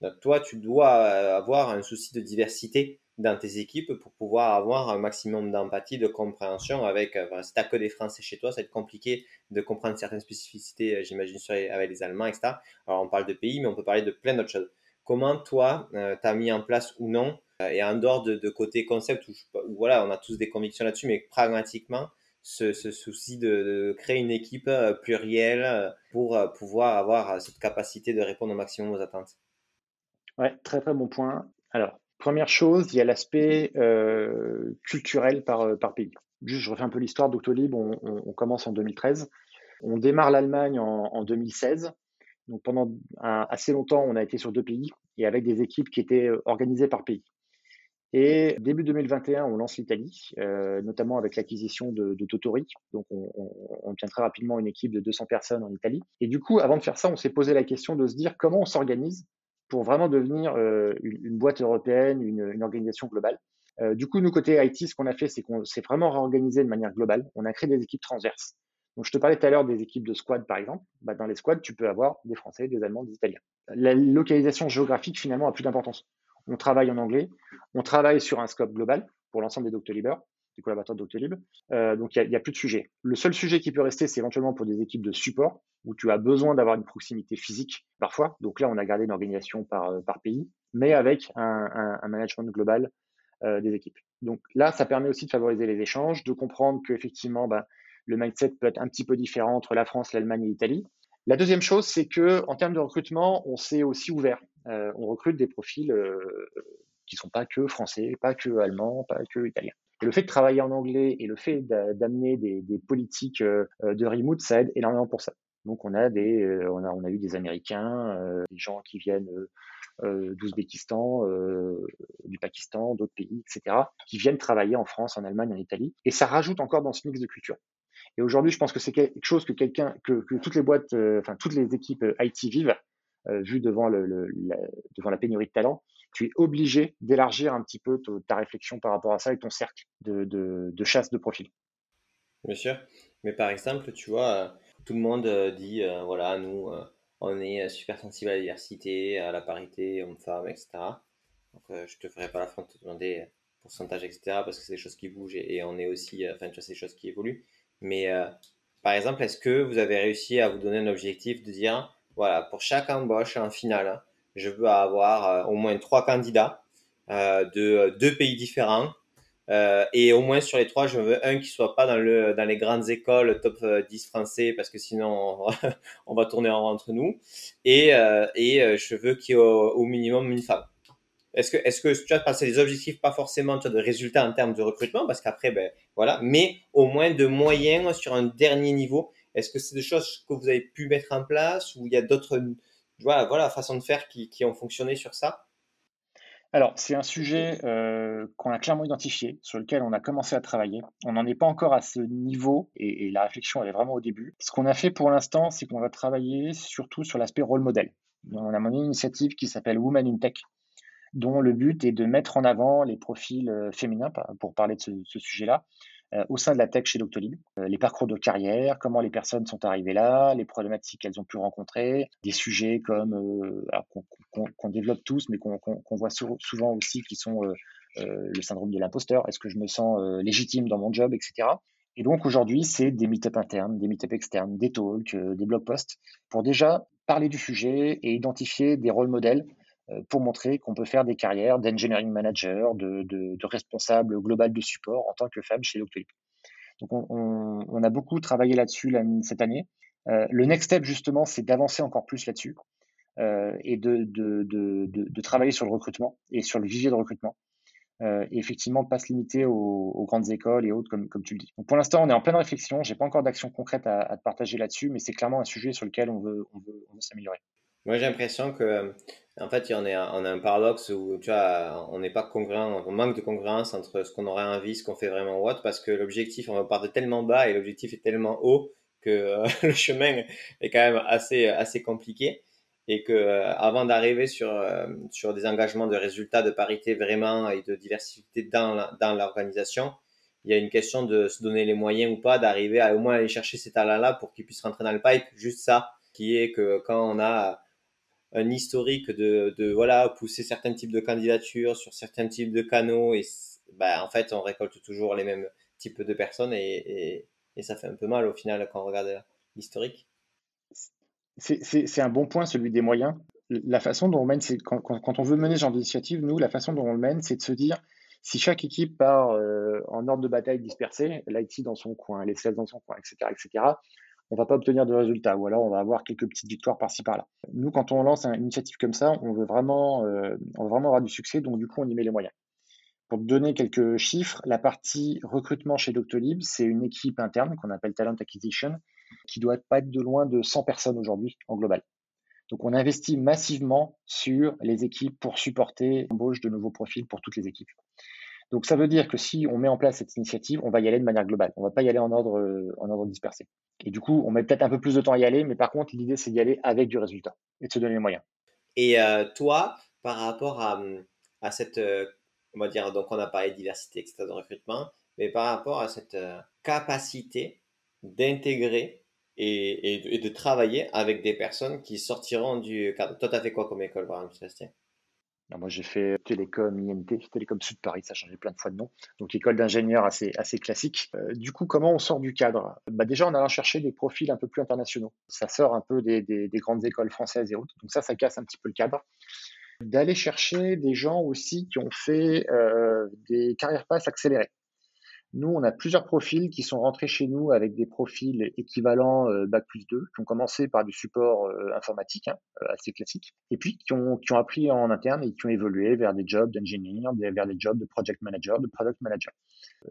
Donc toi, tu dois euh, avoir un souci de diversité dans tes équipes pour pouvoir avoir un maximum d'empathie, de compréhension avec, euh, si tu que des Français chez toi, ça va être compliqué de comprendre certaines spécificités, j'imagine, avec les Allemands, etc. Alors on parle de pays, mais on peut parler de plein d'autres choses. Comment toi, euh, tu as mis en place ou non, euh, et en dehors de, côté concept, où, voilà, on a tous des convictions là-dessus, mais pragmatiquement, ce, souci de, créer une équipe euh, plurielle pour pouvoir avoir cette capacité de répondre au maximum aux attentes? Ouais, très très bon point. Alors, première chose, il y a l'aspect culturel par, par pays. Juste, je refais un peu l'histoire d'Octolib. On, commence en 2013. On démarre l'Allemagne en, en, 2016. Donc pendant assez longtemps, on a été sur deux pays et avec des équipes qui étaient euh, organisées par pays. Et début 2021, on lance l'Italie, euh, notamment avec l'acquisition de, de, Totori. Donc, on, on, on, tient très rapidement une équipe de 200 personnes en Italie. Et du coup, avant de faire ça, on s'est posé la question de se dire comment on s'organise pour vraiment devenir euh, une, boîte européenne, une, organisation globale. Euh, du coup, nous, côté IT, ce qu'on a fait, c'est qu'on s'est vraiment réorganisé de manière globale. On a créé des équipes transverses. Donc, je te parlais tout à l'heure des équipes de squad, par exemple. Bah, dans les squads, tu peux avoir des Français, des Allemands, des Italiens. La localisation géographique, finalement, a plus d'importance. On travaille en anglais, on travaille sur un scope global pour l'ensemble des Doctolib, des collaborateurs de Doctolib. Euh, donc, il n'y a, plus de sujet. Le seul sujet qui peut rester, c'est éventuellement pour des équipes de support, où tu as besoin d'avoir une proximité physique parfois. Donc là, on a gardé une organisation par, euh, pays, mais avec un, management global euh, des équipes. Donc là, ça permet aussi de favoriser les échanges, de comprendre qu'effectivement, bah, le mindset peut être un petit peu différent entre la France, l'Allemagne et l'Italie. La deuxième chose, c'est que en termes de recrutement, on s'est aussi ouvert. On recrute des profils qui sont pas que français, pas que allemands, pas que italiens. Et le fait de travailler en anglais et le fait d'amener des, politiques euh, de remote, ça aide énormément pour ça. Donc on a des, on a, on a eu des Américains, des gens qui viennent d'Ouzbékistan, du Pakistan, d'autres pays, etc., qui viennent travailler en France, en Allemagne, en Italie. Et ça rajoute encore dans ce mix de culture. Et aujourd'hui, je pense que c'est quelque chose que quelqu'un, que, toutes les boîtes, euh, enfin toutes les équipes euh, IT vivent, euh, vu devant le, la, devant la pénurie de talent. Tu es obligé d'élargir un petit peu ta réflexion par rapport à ça et ton cercle de, chasse de profil. Bien sûr, mais par exemple, tu vois, tout le monde dit, voilà, nous, on est super sensible à la diversité, à la parité, homme-femme, etc. Donc, je te ferai pas la fin de te demander pourcentage, etc. Parce que c'est des choses qui bougent et, et on est aussi, enfin, tu vois, c'est des choses qui évoluent. Mais euh, par exemple, est-ce que vous avez réussi à vous donner un objectif de dire, voilà, pour chaque embauche en finale, hein, je veux avoir euh, au moins trois candidats euh, de deux pays différents. et au moins sur les trois, je veux un qui soit pas dans, le, dans les grandes écoles top 10 français parce que sinon on va, tourner en rond entre nous. Et, et je veux qu'il y ait au minimum une femme. Est-ce que, est-ce que tu as passé des objectifs, pas forcément de résultats en termes de recrutement, parce qu'après, ben, voilà, mais au moins de moyens sur un dernier niveau. Est-ce que c'est des choses que vous avez pu mettre en place ou il y a d'autres, voilà, voilà, façons de faire qui, qui ont fonctionné sur ça alors, c'est un sujet euh, qu'on a clairement identifié, sur lequel on a commencé à travailler. On n'en est pas encore à ce niveau et, la réflexion, elle est vraiment au début. Ce qu'on a fait pour l'instant, c'est qu'on va travailler surtout sur l'aspect rôle modèle. On a mené une initiative qui s'appelle Women in Tech, dont le but est de mettre en avant les profils euh, féminins, pour parler de ce, sujet-là, au sein de la tech chez Doctolib. Euh, les parcours de carrière, comment les personnes sont arrivées là, les problématiques qu'elles ont pu rencontrer, des sujets comme qu'on développe tous, mais qu'on voit souvent aussi qui sont le syndrome de l'imposteur, est-ce que je me sens légitime dans mon job, etc. Et donc aujourd'hui, c'est des meet-up internes, des meet-up externes, des talks, des blog posts, pour déjà parler du sujet et identifier des rôles modèles euh, pour montrer qu'on peut faire des carrières d'engineering manager, de, de, de, responsable global de support en tant que femme chez Doctolib. Donc on, on, on, a beaucoup travaillé là-dessus cette année. Euh, le next step justement, c'est d'avancer encore plus là-dessus euh, et de, de, travailler sur le recrutement et sur le vivier de recrutement. Euh, et effectivement, pas se limiter aux, aux, grandes écoles et autres, comme, comme tu le dis. Donc pour l'instant, on est en pleine réflexion. J'ai pas encore d'action concrète à, à, partager là-dessus, mais c'est clairement un sujet sur lequel on veut, on veut, on veut s'améliorer. Moi, j'ai l'impression que en fait, on, est, on a un paradoxe où tu vois, on n'est pas congruent, on manque de congruence entre ce qu'on aurait envie, ce qu'on fait vraiment ou autre, parce que l'objectif, on part de tellement bas et l'objectif est tellement haut que euh, le chemin est quand même assez, assez compliqué. Et que euh, avant d'arriver sur, euh, sur des engagements de résultats de parité vraiment et de diversité dans, dans l'organisation, il y a une question de se donner les moyens ou pas d'arriver à au moins aller chercher ces talents-là pour qu'ils puissent rentrer dans le pipe. Juste ça, qui est que quand on a un historique de, de, voilà pousser certains types de candidatures sur certains types de canaux et bah, en fait on récolte toujours les mêmes types de personnes et, et, ça fait un peu mal au final quand on regarde l'historique. C'est un bon point celui des moyens. La façon dont on mène, c'est quand, quand, on veut mener ce genre d'initiative, nous la façon dont on le mène, c'est de se dire si chaque équipe part euh, en ordre de bataille dispersé, l'IT dans son coin, les sales dans son coin, etc., etc., on va pas obtenir de résultats, ou alors on va avoir quelques petites victoires par-ci par-là. Nous, quand on lance une initiative comme ça, on veut vraiment, euh, on veut vraiment avoir du succès, donc du coup, on y met les moyens. Pour te donner quelques chiffres, la partie recrutement chez Doctolib, c'est une équipe interne qu'on appelle Talent Acquisition, qui doit pas être de loin de 100 personnes aujourd'hui en global. Donc on investit massivement sur les équipes pour supporter l'embauche de nouveaux profils pour toutes les équipes. Donc ça veut dire que si on met en place cette initiative, on va y aller de manière globale. On va pas y aller en ordre, en ordre dispersé. Et du coup, on met peut-être un peu plus de temps à y aller, mais par contre, l'idée, c'est d'y aller avec du résultat et de se donner les moyens. Et euh, toi, par rapport à, à cette, euh, on va dire, donc on a parlé de diversité, etc., de recrutement, mais par rapport à cette euh, capacité d'intégrer et, de, travailler avec des personnes qui sortiront du. Toi, tu as fait quoi comme école, par exemple, Sébastien? Moi, j'ai fait Télécom INT, Télécom Sud Paris, ça a changé plein de fois de nom. Donc, école d'ingénieur assez, classique. Euh, du coup, comment on sort du cadre? Bah, Déjà, en allant chercher des profils un peu plus internationaux. Ça sort un peu des, des, grandes écoles françaises et autres. Donc, ça, ça casse un petit peu le cadre. D'aller chercher des gens aussi qui ont fait euh, des carrières passes accélérées. Nous, on a plusieurs profils qui sont rentrés chez nous avec des profils équivalents euh, Bac plus 2, qui ont commencé par du support euh, informatique, hein, euh, assez classique, et puis qui ont, qui ont appris en interne et qui ont évolué vers des jobs d'ingénieur, vers des jobs de project manager, de product manager.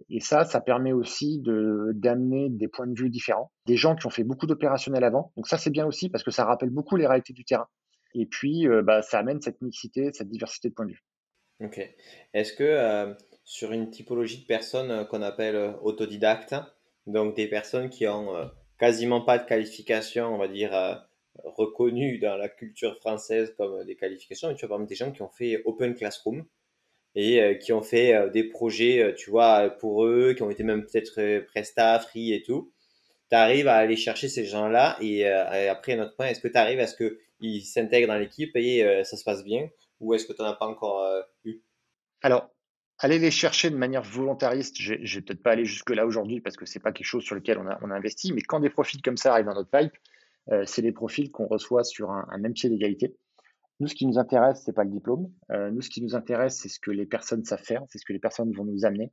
Et ça, ça permet aussi de, d'amener des points de vue différents, des gens qui ont fait beaucoup d'opérationnels avant. Donc ça, c'est bien aussi parce que ça rappelle beaucoup les réalités du terrain. Et puis, bah, ça amène cette mixité, cette diversité de points de vue. Ok. Est-ce que sur une typologie de personnes euh, qu'on appelle euh, autodidactes, donc des personnes qui ont euh, quasiment pas de qualification, on va dire, reconnues dans la culture française comme des qualifications, mais tu vois, par exemple, des gens qui ont fait Open Classroom et qui ont fait des projets, tu vois, pour eux, qui ont été même peut-être Presta, Free et tout. Tu arrives à aller chercher ces gens-là et, après, un autre point, est-ce que tu arrives à ce qu'ils s'intègrent dans l'équipe et ça se passe bien ou est-ce que tu n'en as pas encore eu? Alors, aller les chercher de manière volontariste, je vais peut-être pas aller jusque-là aujourd'hui parce que c'est pas quelque chose sur lequel on a, investi, mais quand des profils comme ça arrivent dans notre pipe, euh, c'est des profils qu'on reçoit sur un, même pied d'égalité. Nous, ce qui nous intéresse, c'est pas le diplôme. Euh, nous, ce qui nous intéresse, c'est ce que les personnes savent faire, c'est ce que les personnes vont nous amener.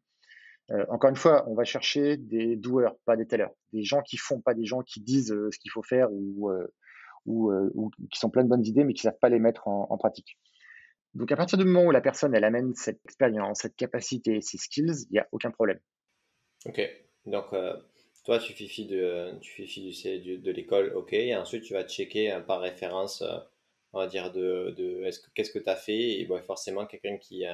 Euh, encore une fois, on va chercher des doueurs, pas des tellers, des gens qui font, pas des gens qui disent ce qu'il faut faire ou, qui sont plein de bonnes idées mais qui savent pas les mettre en pratique. Donc à partir du moment où la personne elle amène cette expérience, cette capacité, ces skills, il n'y a aucun problème. Ok, donc euh, toi tu fais de, tu fais du, de l'école, ok, et ensuite tu vas checker par référence, euh, on va dire, de, de est-ce que, qu'est-ce que tu as fait, et bon, forcément quelqu'un qui,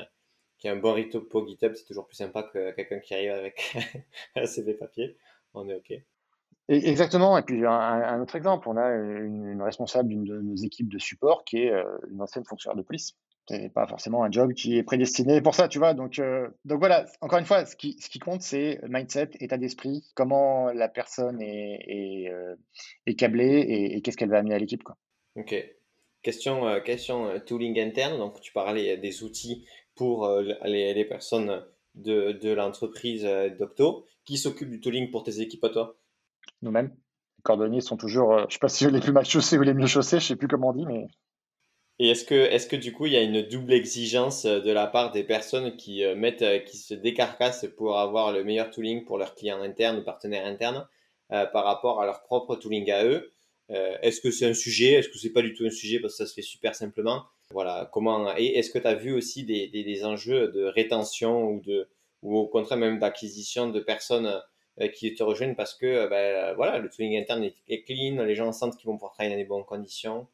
qui a un bon repo GitHub, c'est toujours plus sympa que quelqu'un qui arrive avec un CV papier, on est ok. Exactement. Et puis un, autre exemple, on a une, responsable d'une de nos équipes de support qui est euh, une ancienne fonctionnaire de police c'est pas forcément un job qui est prédestiné pour ça, tu vois. Donc, euh, donc voilà, encore une fois, ce qui, ce qui compte, c'est mindset, état d'esprit, comment la personne est, est, euh, est câblée et, qu'est-ce qu'elle va amener à l'équipe. Quoi. Ok. Question, euh, question tooling interne. Donc, tu parlais des outils pour les, les, personnes de, de l'entreprise Docto. Qui s'occupe du tooling pour tes équipes à toi? Nous-mêmes. Les cordonniers sont toujours, je sais pas si les plus mal chaussés ou les mieux chaussés, je sais plus comment on dit, mais et est-ce que, est-ce que du coup, il y a une double exigence euh, de la part des personnes qui euh, mettent, euh, qui se décarcassent pour avoir le meilleur tooling pour leurs clients internes ou partenaires internes par rapport à leur propre tooling à eux? Est-ce que c'est un sujet? Est-ce que c'est pas du tout un sujet? Parce que ça se fait super simplement. Voilà. Comment Et est-ce que tu as vu aussi des, des, des, enjeux de rétention ou de, ou au contraire même d'acquisition de personnes qui te rejoignent parce que ben, voilà, le tooling interne est clean, les gens sentent qu'ils vont pouvoir travailler dans des bonnes conditions?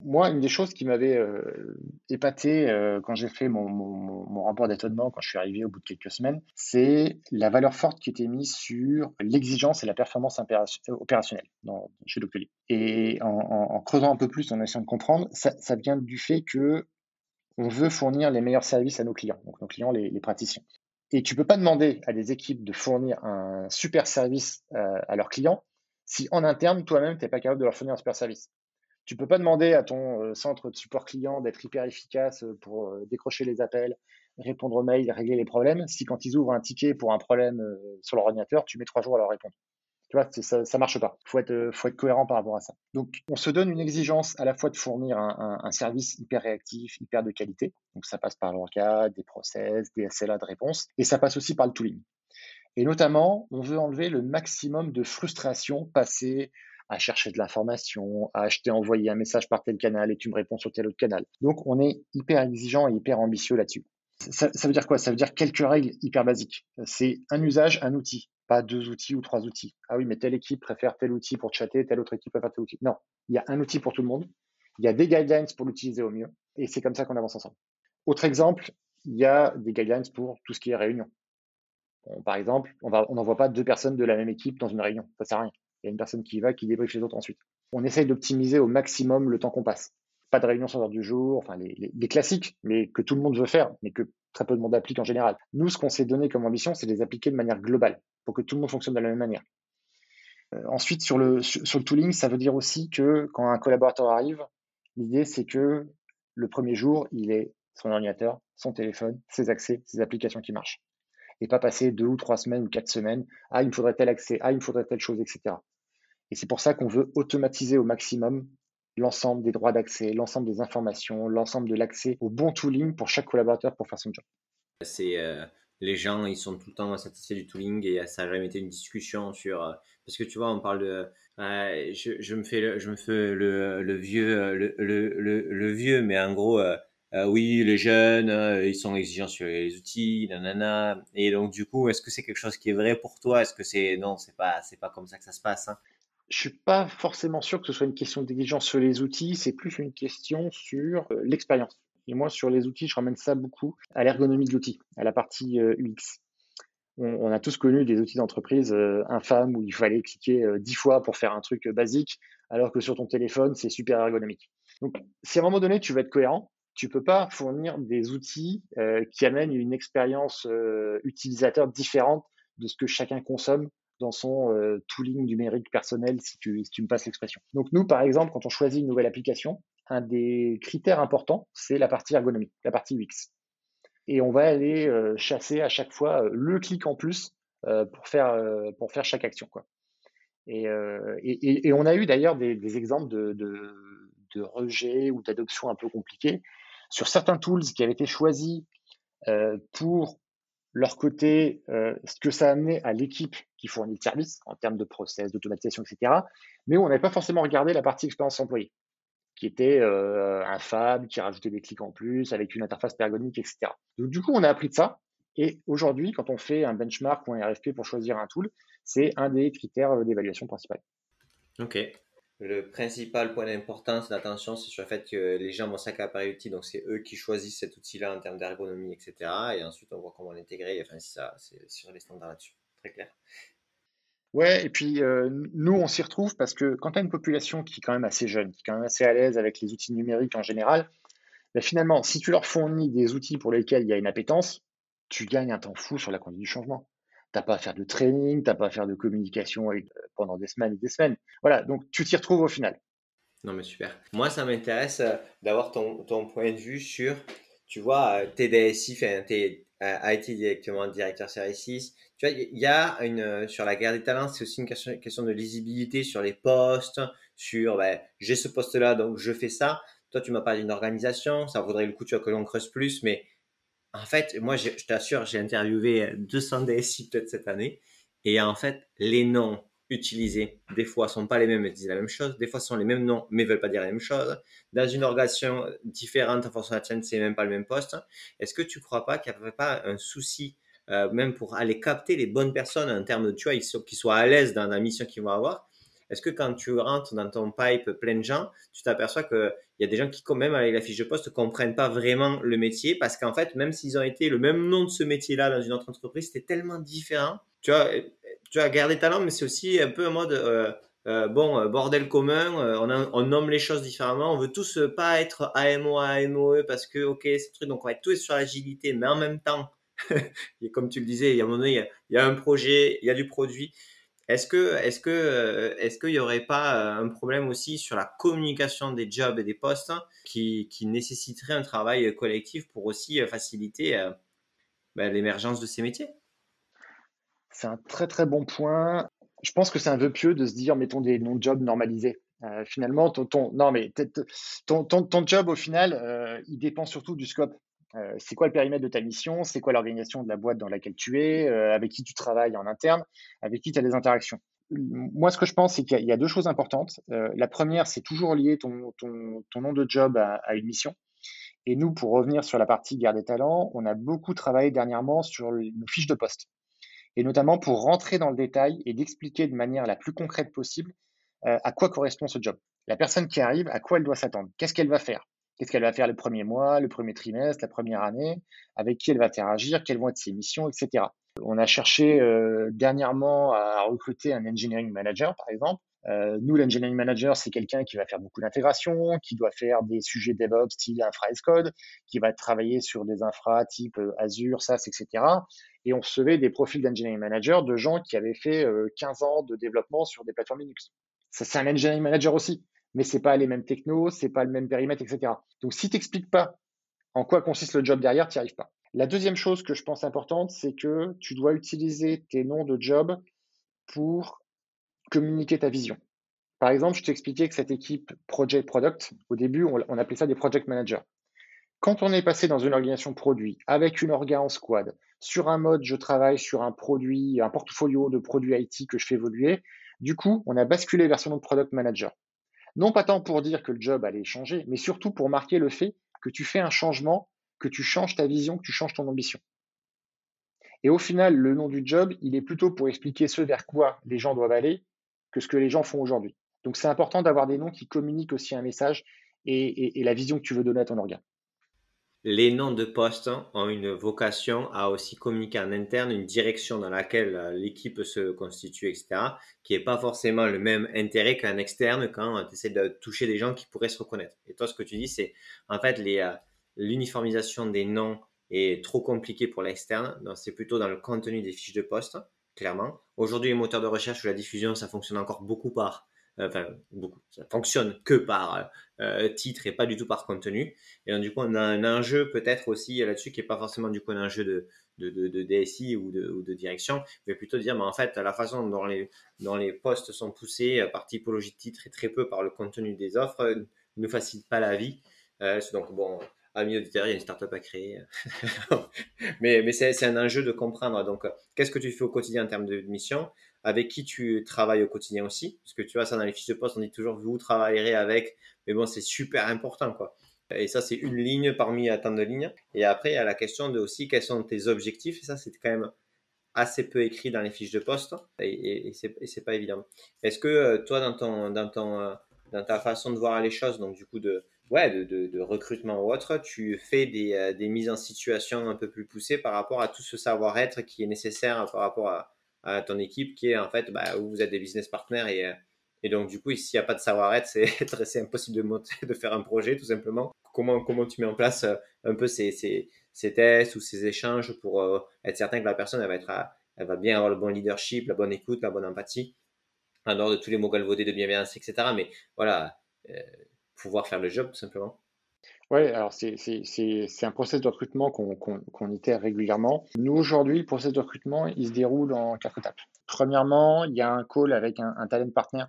Moi, une des choses qui m'avait euh, épaté euh, quand j'ai fait mon, rapport d'étonnement, quand je suis arrivé au bout de quelques semaines, c'est la valeur forte qui était mise sur l'exigence et la performance opérationnelle dans, chez Doctolib. Et en, creusant un peu plus, en essayant de comprendre, ça, vient du fait que on veut fournir les meilleurs services à nos clients, donc nos clients, les, praticiens. Et tu peux pas demander à des équipes de fournir un super service euh, à leurs clients si en interne, toi-même, tu n'es pas capable de leur fournir un super service. Tu peux pas demander à ton euh, centre de support client d'être hyper efficace euh, pour euh, décrocher les appels, répondre aux mails, régler les problèmes, si quand ils ouvrent un ticket pour un problème sur leur ordinateur, tu mets trois jours à leur répondre. Tu vois, ça, ça marche pas. Faut être, faut être cohérent par rapport à ça. Donc, on se donne une exigence à la fois de fournir un, un, service hyper réactif, hyper de qualité. Donc, ça passe par l'orga, des process, des SLA de réponse, et ça passe aussi par le tooling. Et notamment, on veut enlever le maximum de frustration passée à chercher de l'information, à acheter, envoyer un message par tel canal et tu me réponds sur tel autre canal. Donc, on est hyper exigeant et hyper ambitieux là-dessus. Ça, veut dire quoi? Ça veut dire quelques règles hyper basiques. C'est un usage, un outil, pas deux outils ou trois outils. Ah oui, mais telle équipe préfère tel outil pour chatter, telle autre équipe préfère tel outil. Non, il y a un outil pour tout le monde. Il y a des guidelines pour l'utiliser au mieux. Et c'est comme ça qu'on avance ensemble. Autre exemple, il y a des guidelines pour tout ce qui est réunion. par exemple, on n'envoie pas deux personnes de la même équipe dans une réunion. Ça sert à rien. Il y a une personne qui va, qui débriefe les autres ensuite. On essaye d'optimiser au maximum le temps qu'on passe. Pas de réunion sans heure du jour, enfin les, classiques, mais que tout le monde veut faire, mais que très peu de monde applique en général. Nous, ce qu'on s'est donné comme ambition, c'est de les appliquer de manière globale, pour que tout le monde fonctionne de la même manière. ensuite, sur le, sur le tooling, ça veut dire aussi que quand un collaborateur arrive, l'idée c'est que le premier jour, il ait son ordinateur, son téléphone, ses accès, ses applications qui marchent. Et pas passer deux ou trois semaines ou quatre semaines, ah, il me faudrait tel accès, ah, il me faudrait telle chose, etc. Et c'est pour ça qu'on veut automatiser au maximum l'ensemble des droits d'accès, l'ensemble des informations, l'ensemble de l'accès au bon tooling pour chaque collaborateur pour faire son job. C'est euh, les gens, ils sont tout le temps satisfaits du tooling et ça n'a jamais été une discussion sur euh, parce que tu vois, on parle de je, me fais je me fais le, vieux le, le, vieux, mais en gros. Euh, oui, les jeunes, ils sont exigeants sur les outils, nanana. Et donc, du coup, est-ce que c'est quelque chose qui est vrai pour toi? Est-ce que c'est non, c'est pas, c'est pas comme ça que ça se passe hein? Je suis pas forcément sûr que ce soit une question d'exigence sur les outils, c'est plus une question sur euh, l'expérience. Et moi, sur les outils, je ramène ça beaucoup à l'ergonomie de l'outil, à la partie euh, UX. On, a tous connu des outils d'entreprise euh, infâmes où il fallait cliquer dix fois pour faire un truc basique, alors que sur ton téléphone, c'est super ergonomique. Donc, si à un moment donné, tu veux être cohérent, tu peux pas fournir des outils qui amènent une expérience utilisateur différente de ce que chacun consomme dans son euh, tooling numérique personnel, si tu, me passes l'expression. Donc nous, par exemple, quand on choisit une nouvelle application, un des critères importants, c'est la partie ergonomie, la partie UX. Et on va aller euh, chasser à chaque fois euh, le clic en plus pour, faire, pour faire chaque action. Et, et, et on a eu d'ailleurs des, exemples de, de, de rejet ou d'adoption un peu compliqués sur certains tools qui avaient été choisis pour leur côté, euh, ce que ça a amené à l'équipe qui fournit le service en termes de process, d'automatisation, etc. Mais on n'avait pas forcément regardé la partie expérience employée, qui était euh, un fab, qui rajoutait des clics en plus, avec une interface ergonomique, etc. Donc du coup, on a appris de ça. Et aujourd'hui, quand on fait un benchmark ou un RFP pour choisir un tool, c'est un des critères d'évaluation principal. Ok le principal point d'importance, d'attention, c'est sur le fait que les gens vont s'accaparer l'outil, donc c'est eux qui choisissent cet outil-là en termes d'ergonomie, etc. Et ensuite, on voit comment l'intégrer. Enfin, ça, c'est sur les standards là-dessus. Très clair. Ouais, et puis euh, nous, on s'y retrouve parce que quand tu as une population qui est quand même assez jeune, qui est quand même assez à l'aise avec les outils numériques en général, ben finalement, si tu leur fournis des outils pour lesquels il y a une appétence, tu gagnes un temps fou sur la conduite du changement. T'as pas à faire de training, t'as pas à faire de communication euh, pendant des semaines et des semaines. Voilà, donc tu t'y retrouves au final. Non mais super. Moi, ça m'intéresse euh, d'avoir ton, ton, point de vue sur, tu vois, euh, TDSI, enfin, t'es IT directement directeur services. Tu vois, il y a une sur la guerre des talents, c'est aussi une question, de lisibilité sur les postes, sur ben, j'ai ce poste-là, donc je fais ça. Toi, tu m'as parlé d'une organisation, ça vaudrait le coup tu vois, que l'on creuse plus, mais en fait, moi, je, t'assure, j'ai interviewé 200 DSI peut-être cette année. Et en fait, les noms utilisés, des fois, sont pas les mêmes, mais disent la même chose. Des fois, sont les mêmes noms, mais veulent pas dire la même chose. Dans une organisation différente, en fonction de la chaîne, c'est même pas le même poste. Est-ce que tu crois pas qu'il n'y avait pas un souci, euh, même pour aller capter les bonnes personnes en termes de, tu vois, qu'ils soient à l'aise dans la mission qu'ils vont avoir? Est-ce que quand tu rentres dans ton pipe plein de gens, tu t'aperçois qu'il y a des gens qui, quand même, avec la fiche de poste, ne comprennent pas vraiment le métier parce qu'en fait, même s'ils ont été le même nom de ce métier-là dans une autre entreprise, c'était tellement différent. Tu vois, tu as gardé talent, mais c'est aussi un peu en mode. Euh, euh, bon, euh, bordel commun, on, nomme les choses différemment, on veut tous pas être AMO, AMOE parce que, ok, c'est truc, donc on va être tous sur l'agilité, mais en même temps, comme tu le disais, il il y a un projet, il y a du produit, est-ce que, est-ce que, euh, est-ce qu'il n'y aurait pas euh, un problème aussi sur la communication des jobs et des postes qui, qui nécessiterait un travail collectif pour aussi euh, faciliter ben, l'émergence de ces métiers? C'est un très très bon point. Je pense que c'est un vœu pieux de se dire mettons des noms de jobs normalisés. finalement, ton, ton, non mais ton, ton, ton job au final, il dépend surtout du scope. Euh, c'est quoi le périmètre de ta mission, c'est quoi l'organisation de la boîte dans laquelle tu es, euh, avec qui tu travailles en interne, avec qui tu as des interactions? Moi, ce que je pense, c'est qu'il y, a deux choses importantes. Euh, la première, c'est toujours lier ton, nom de job à, une mission. Et nous, pour revenir sur la partie guerre des talents, on a beaucoup travaillé dernièrement sur nos fiches de poste. Et notamment pour rentrer dans le détail et d'expliquer de manière la plus concrète possible à quoi correspond ce job? La personne qui arrive, à quoi elle doit s'attendre? Qu'est-ce qu'elle va faire? Qu'est-ce qu'elle va faire le premier mois, le premier trimestre, la première année? Avec qui elle va interagir? Quelles vont être ses missions, etc. On a cherché euh, dernièrement à recruter un engineering manager, par exemple, Euh, nous, l'engineering manager, c'est quelqu'un qui va faire beaucoup d'intégration, qui doit faire des sujets DevOps style infra code, qui va travailler sur des infra type euh, Azure, SaaS, etc. Et on recevait des profils d'engineering manager de gens qui avaient fait 15 ans de développement sur des plateformes Linux. Ça, c'est un engineering manager aussi, mais c'est pas les mêmes technos, c'est pas le même périmètre, etc. Donc, si tu n'expliques pas en quoi consiste le job derrière, tu n'y arrives pas. La deuxième chose que je pense importante, c'est que tu dois utiliser tes noms de job pour communiquer ta vision. Par exemple, je t'expliquais que cette équipe Project Product, au début, on, appelait ça des project managers. Quand on est passé dans une organisation produit, avec une orga en squad, sur un mode je travaille sur un produit, un portfolio de produits IT que je fais évoluer, du coup, on a basculé vers ce nom de product manager. Non pas tant pour dire que le job allait changer, mais surtout pour marquer le fait que tu fais un changement, que tu changes ta vision, que tu changes ton ambition. Et au final, le nom du job, il est plutôt pour expliquer ce vers quoi les gens doivent aller que ce que les gens font aujourd'hui. Donc c'est important d'avoir des noms qui communiquent aussi un message et, la vision que tu veux donner à ton organe. Les noms de postes ont une vocation à aussi communiquer en interne une direction dans laquelle euh, l'équipe se constitue, etc., qui n'est pas forcément le même intérêt qu'un externe quand tu essaies de toucher des gens qui pourraient se reconnaître. Et toi, ce que tu dis, c'est en fait euh, l'uniformisation des noms est trop compliquée pour l'externe, donc c'est plutôt dans le contenu des fiches de poste clairement. Aujourd'hui, les moteurs de recherche ou la diffusion, ça fonctionne encore beaucoup par, enfin beaucoup, ça fonctionne que par euh, titre et pas du tout par contenu. Et donc, du coup, on a un enjeu peut-être aussi là-dessus qui est pas forcément du coup un enjeu de, de, DSI ou de, de, direction, mais plutôt dire, mais en fait, la façon dont les, dont les postes sont poussés par typologie de titre et très peu par le contenu des offres ne facilite pas la vie. Euh, donc bon, amis auditeurs, il y a une startup à créer. mais mais c'est un enjeu de comprendre. Donc, qu'est-ce que tu fais au quotidien en termes de mission? Avec qui tu travailles au quotidien aussi Parce que tu vois, ça dans les fiches de poste, on dit toujours vous travaillerez avec. Mais bon, c'est super important, quoi. Et ça, c'est une ligne parmi tant de lignes. Et après, il y a la question de aussi quels sont tes objectifs? Et ça, c'est quand même assez peu écrit dans les fiches de poste. Et, et, et c'est pas évident. Est-ce que euh, toi, dans, ton, dans, ton, euh, dans ta façon de voir les choses, donc du coup, de, ouais, de, recrutement ou autre, tu fais des, euh, des, mises en situation un peu plus poussées par rapport à tout ce savoir-être qui est nécessaire par rapport à, à, ton équipe qui est en fait, bah, où vous êtes des business partners et, euh, et donc du coup, s'il n'y a pas de savoir-être, c'est impossible de, monter, de faire un projet tout simplement. Comment, comment tu mets en place euh, un peu ces, ces, tests ou ces échanges pour être certain que la personne elle va, être elle va bien avoir le bon leadership, la bonne écoute, la bonne empathie, en dehors de tous les mots galvaudés de bienveillance, etc. Mais voilà, pouvoir faire le job tout simplement Oui, alors c'est un process de recrutement qu'on itère régulièrement. Nous, aujourd'hui, le process de recrutement, il se déroule en quatre étapes. Premièrement, il y a un call avec un, talent partner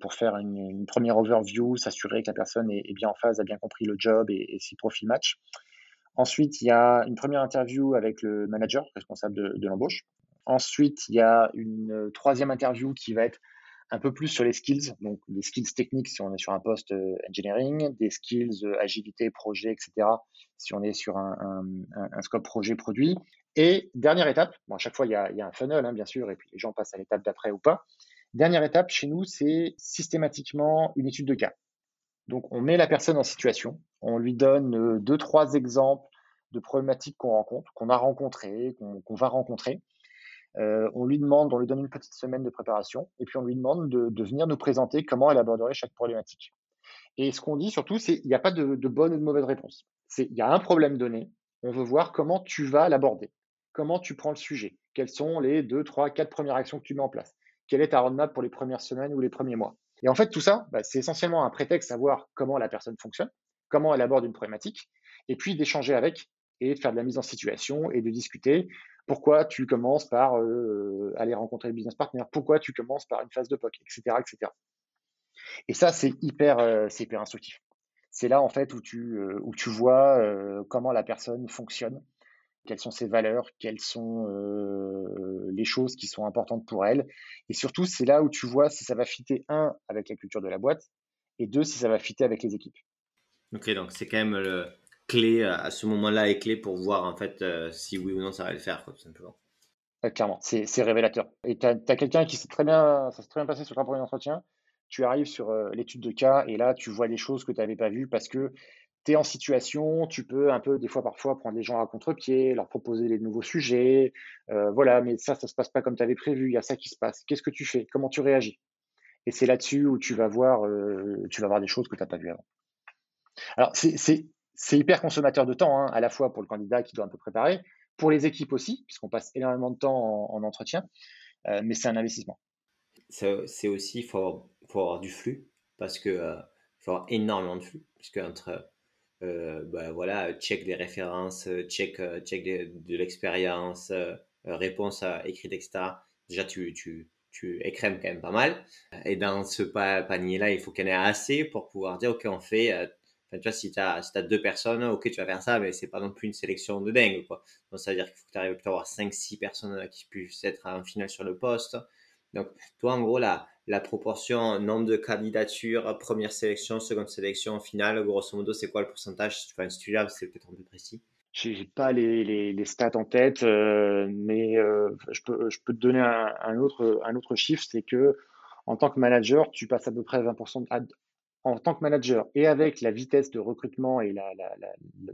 pour faire une, première overview, s'assurer que la personne est, bien en phase, a bien compris le job et, si profil match. Ensuite, il y a une première interview avec le manager responsable de, de l'embauche. Ensuite, il y a une troisième interview qui va être un peu plus sur les skills, donc les skills techniques si on est sur un poste euh, engineering, des skills euh, agilité, projet, etc. si on est sur un, scope projet produit. Et dernière étape, bon, à chaque fois il y a, un funnel hein, bien sûr, et puis les gens passent à l'étape d'après ou pas. Dernière étape chez nous, c'est systématiquement une étude de cas. Donc on met la personne en situation, on lui donne euh, deux, trois exemples de problématiques qu'on rencontre, qu'on a rencontrées, qu'on va rencontrer. Euh, on lui demande, on lui donne une petite semaine de préparation, et puis on lui demande de, venir nous présenter comment elle aborderait chaque problématique. Et ce qu'on dit surtout, c'est qu'il n'y a pas de, bonne ou de mauvaise réponse. C'est il y a un problème donné, on veut voir comment tu vas l'aborder, comment tu prends le sujet, quelles sont les deux, trois, quatre premières actions que tu mets en place, quelle est ta roadmap pour les premières semaines ou les premiers mois. Et en fait, tout ça, bah, c'est essentiellement un prétexte à voir comment la personne fonctionne, comment elle aborde une problématique, et puis d'échanger avec et de faire de la mise en situation et de discuter pourquoi tu commences par euh, aller rencontrer le business partner, pourquoi tu commences par une phase de POC, etc., etc. Et ça, c'est hyper, euh, hyper instructif. C'est là en fait où tu, euh, où tu vois comment la personne fonctionne, quelles sont ses valeurs, quelles sont les choses qui sont importantes pour elle, et surtout c'est là où tu vois si ça va fitter un avec la culture de la boîte et deux si ça va fitter avec les équipes. Ok, donc c'est quand même le, clé euh, à ce moment-là est clé pour voir en fait euh, si oui ou non ça va le faire, simplement. clairement, c'est révélateur. Et tu as, quelqu'un qui s'est très bien, ça s'est très bien passé sur un premier entretien. Tu arrives sur euh, l'étude de cas et là, tu vois des choses que tu n'avais pas vues parce que tu es en situation, tu peux un peu, des fois, parfois, prendre les gens à contre-pied, leur proposer les nouveaux sujets. voilà, mais ça, ça se passe pas comme tu avais prévu. Il y a ça qui se passe. Qu'est-ce que tu fais? Comment tu réagis? Et c'est là-dessus où tu vas voir, tu vas voir des choses que tu n'as pas vues avant. Alors, c'est hyper consommateur de temps, hein, à la fois pour le candidat qui doit un peu préparer, pour les équipes aussi, puisqu'on passe énormément de temps en, entretien, mais c'est un investissement. C'est aussi, il faut, avoir du flux, parce que faut avoir énormément de flux, puisque entre euh, bah, voilà, check des références, check, check de, l'expérience, réponse à écrite, etc. Déjà, tu, tu, tu écrèmes quand même pas mal. Et dans ce panier-là, il faut qu'il y en ait assez pour pouvoir dire, OK, on fait. Enfin, tu vois, si tu as, si as deux personnes, OK, tu vas faire ça, mais c'est pas non plus une sélection de dingue. Quoi. Donc, ça veut dire qu'il faut que tu arrives à avoir 5-6 personnes qui puissent être en finale sur le poste. Donc, toi, en gros, la, la proportion, nombre de candidatures, première sélection, seconde sélection, finale, grosso modo, c'est quoi le pourcentage? Enfin, Si tu l'as, c'est peut-être un peu précis. Je n'ai pas les, les, les, stats en tête, euh, mais euh, je, peux, je peux te donner un, autre, un autre chiffre, c'est que en tant que manager, tu passes à peu près 20% en tant que manager et avec la vitesse de recrutement et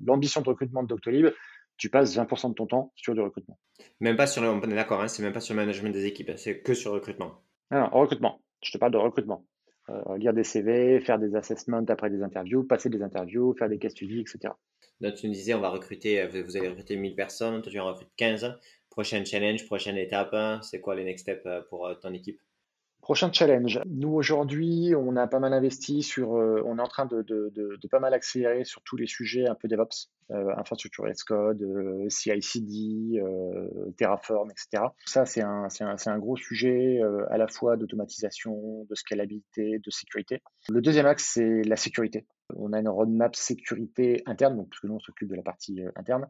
l'ambition la, de recrutement de Doctolib, tu passes 20% de ton temps sur du recrutement. Même pas sur le, d'accord, hein, c'est même pas sur le management des équipes, hein, c'est que sur le recrutement. Non, recrutement. Je te parle de recrutement. Euh, lire des CV, faire des assessments après des interviews, passer des interviews, faire des cas studies, etc. Donc, tu nous disais, on va recruter, euh, vous allez recruter 1000 personnes, toi tu en recrutes 15. Prochaine challenge, prochaine étape, hein, c'est quoi les next steps euh, pour ton équipe? Prochain challenge. Nous, aujourd'hui, on a pas mal investi sur, on est en train de, de, de, pas mal accélérer sur tous les sujets un peu DevOps. Euh, infrastructure as code, euh, CI/CD, euh, Terraform, etc. Ça, c'est un, gros sujet à la fois d'automatisation, de scalabilité, de sécurité. Le deuxième axe, c'est la sécurité. On a une roadmap sécurité interne, donc, parce nous, on s'occupe de la partie interne,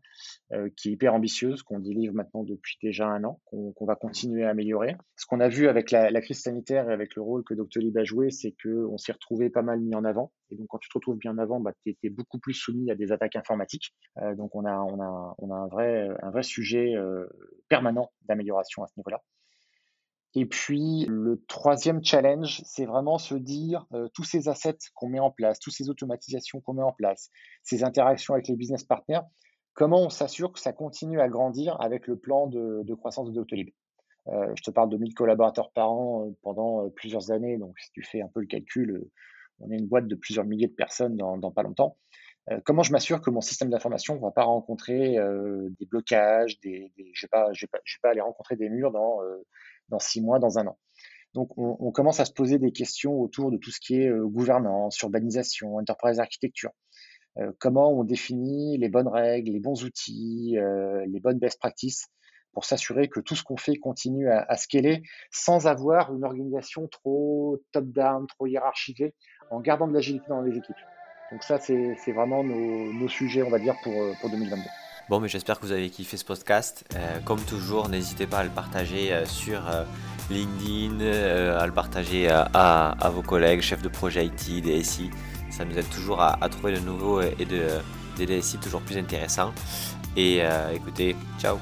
qui est hyper ambitieuse, qu'on délivre maintenant depuis déjà un an, qu'on va continuer à améliorer. Ce qu'on a vu avec la, crise sanitaire et avec le rôle que Doctolib a joué, c'est qu'on s'est retrouvé pas mal mis en avant. Et donc, quand tu te retrouves bien en avant, bah, tu es, beaucoup plus soumis à des attaques informatiques. Euh, donc on a, un, vrai, sujet euh, permanent d'amélioration à ce niveau-là. Et puis le troisième challenge, c'est vraiment se dire euh, tous ces assets qu'on met en place, toutes ces automatisations qu'on met en place, ces interactions avec les business partners, comment on s'assure que ça continue à grandir avec le plan de, croissance de Doctolib? Je te parle de 1000 collaborateurs par an pendant plusieurs années, donc si tu fais un peu le calcul, on est une boîte de plusieurs milliers de personnes dans pas longtemps. Euh, comment je m'assure que mon système d'information ne va pas rencontrer euh, des blocages, des, je ne vais, pas, aller rencontrer des murs dans, euh, dans six mois, dans un an? Donc, on, commence à se poser des questions autour de tout ce qui est gouvernance, urbanisation, enterprise architecture. comment on définit les bonnes règles, les bons outils, les bonnes best practices pour s'assurer que tout ce qu'on fait continue à, à scaler sans avoir une organisation trop top-down, trop hiérarchisée, en gardant de l'agilité dans les équipes? Donc ça, c'est vraiment nos, sujets, on va dire, pour, euh, pour 2022. Bon, mais j'espère que vous avez kiffé ce podcast. Euh, comme toujours, n'hésitez pas à le partager euh, sur LinkedIn, à le partager à, vos collègues, chefs de projet IT, DSI. Ça nous aide toujours à, trouver de nouveaux et de, des DSI toujours plus intéressants. Et écoutez, ciao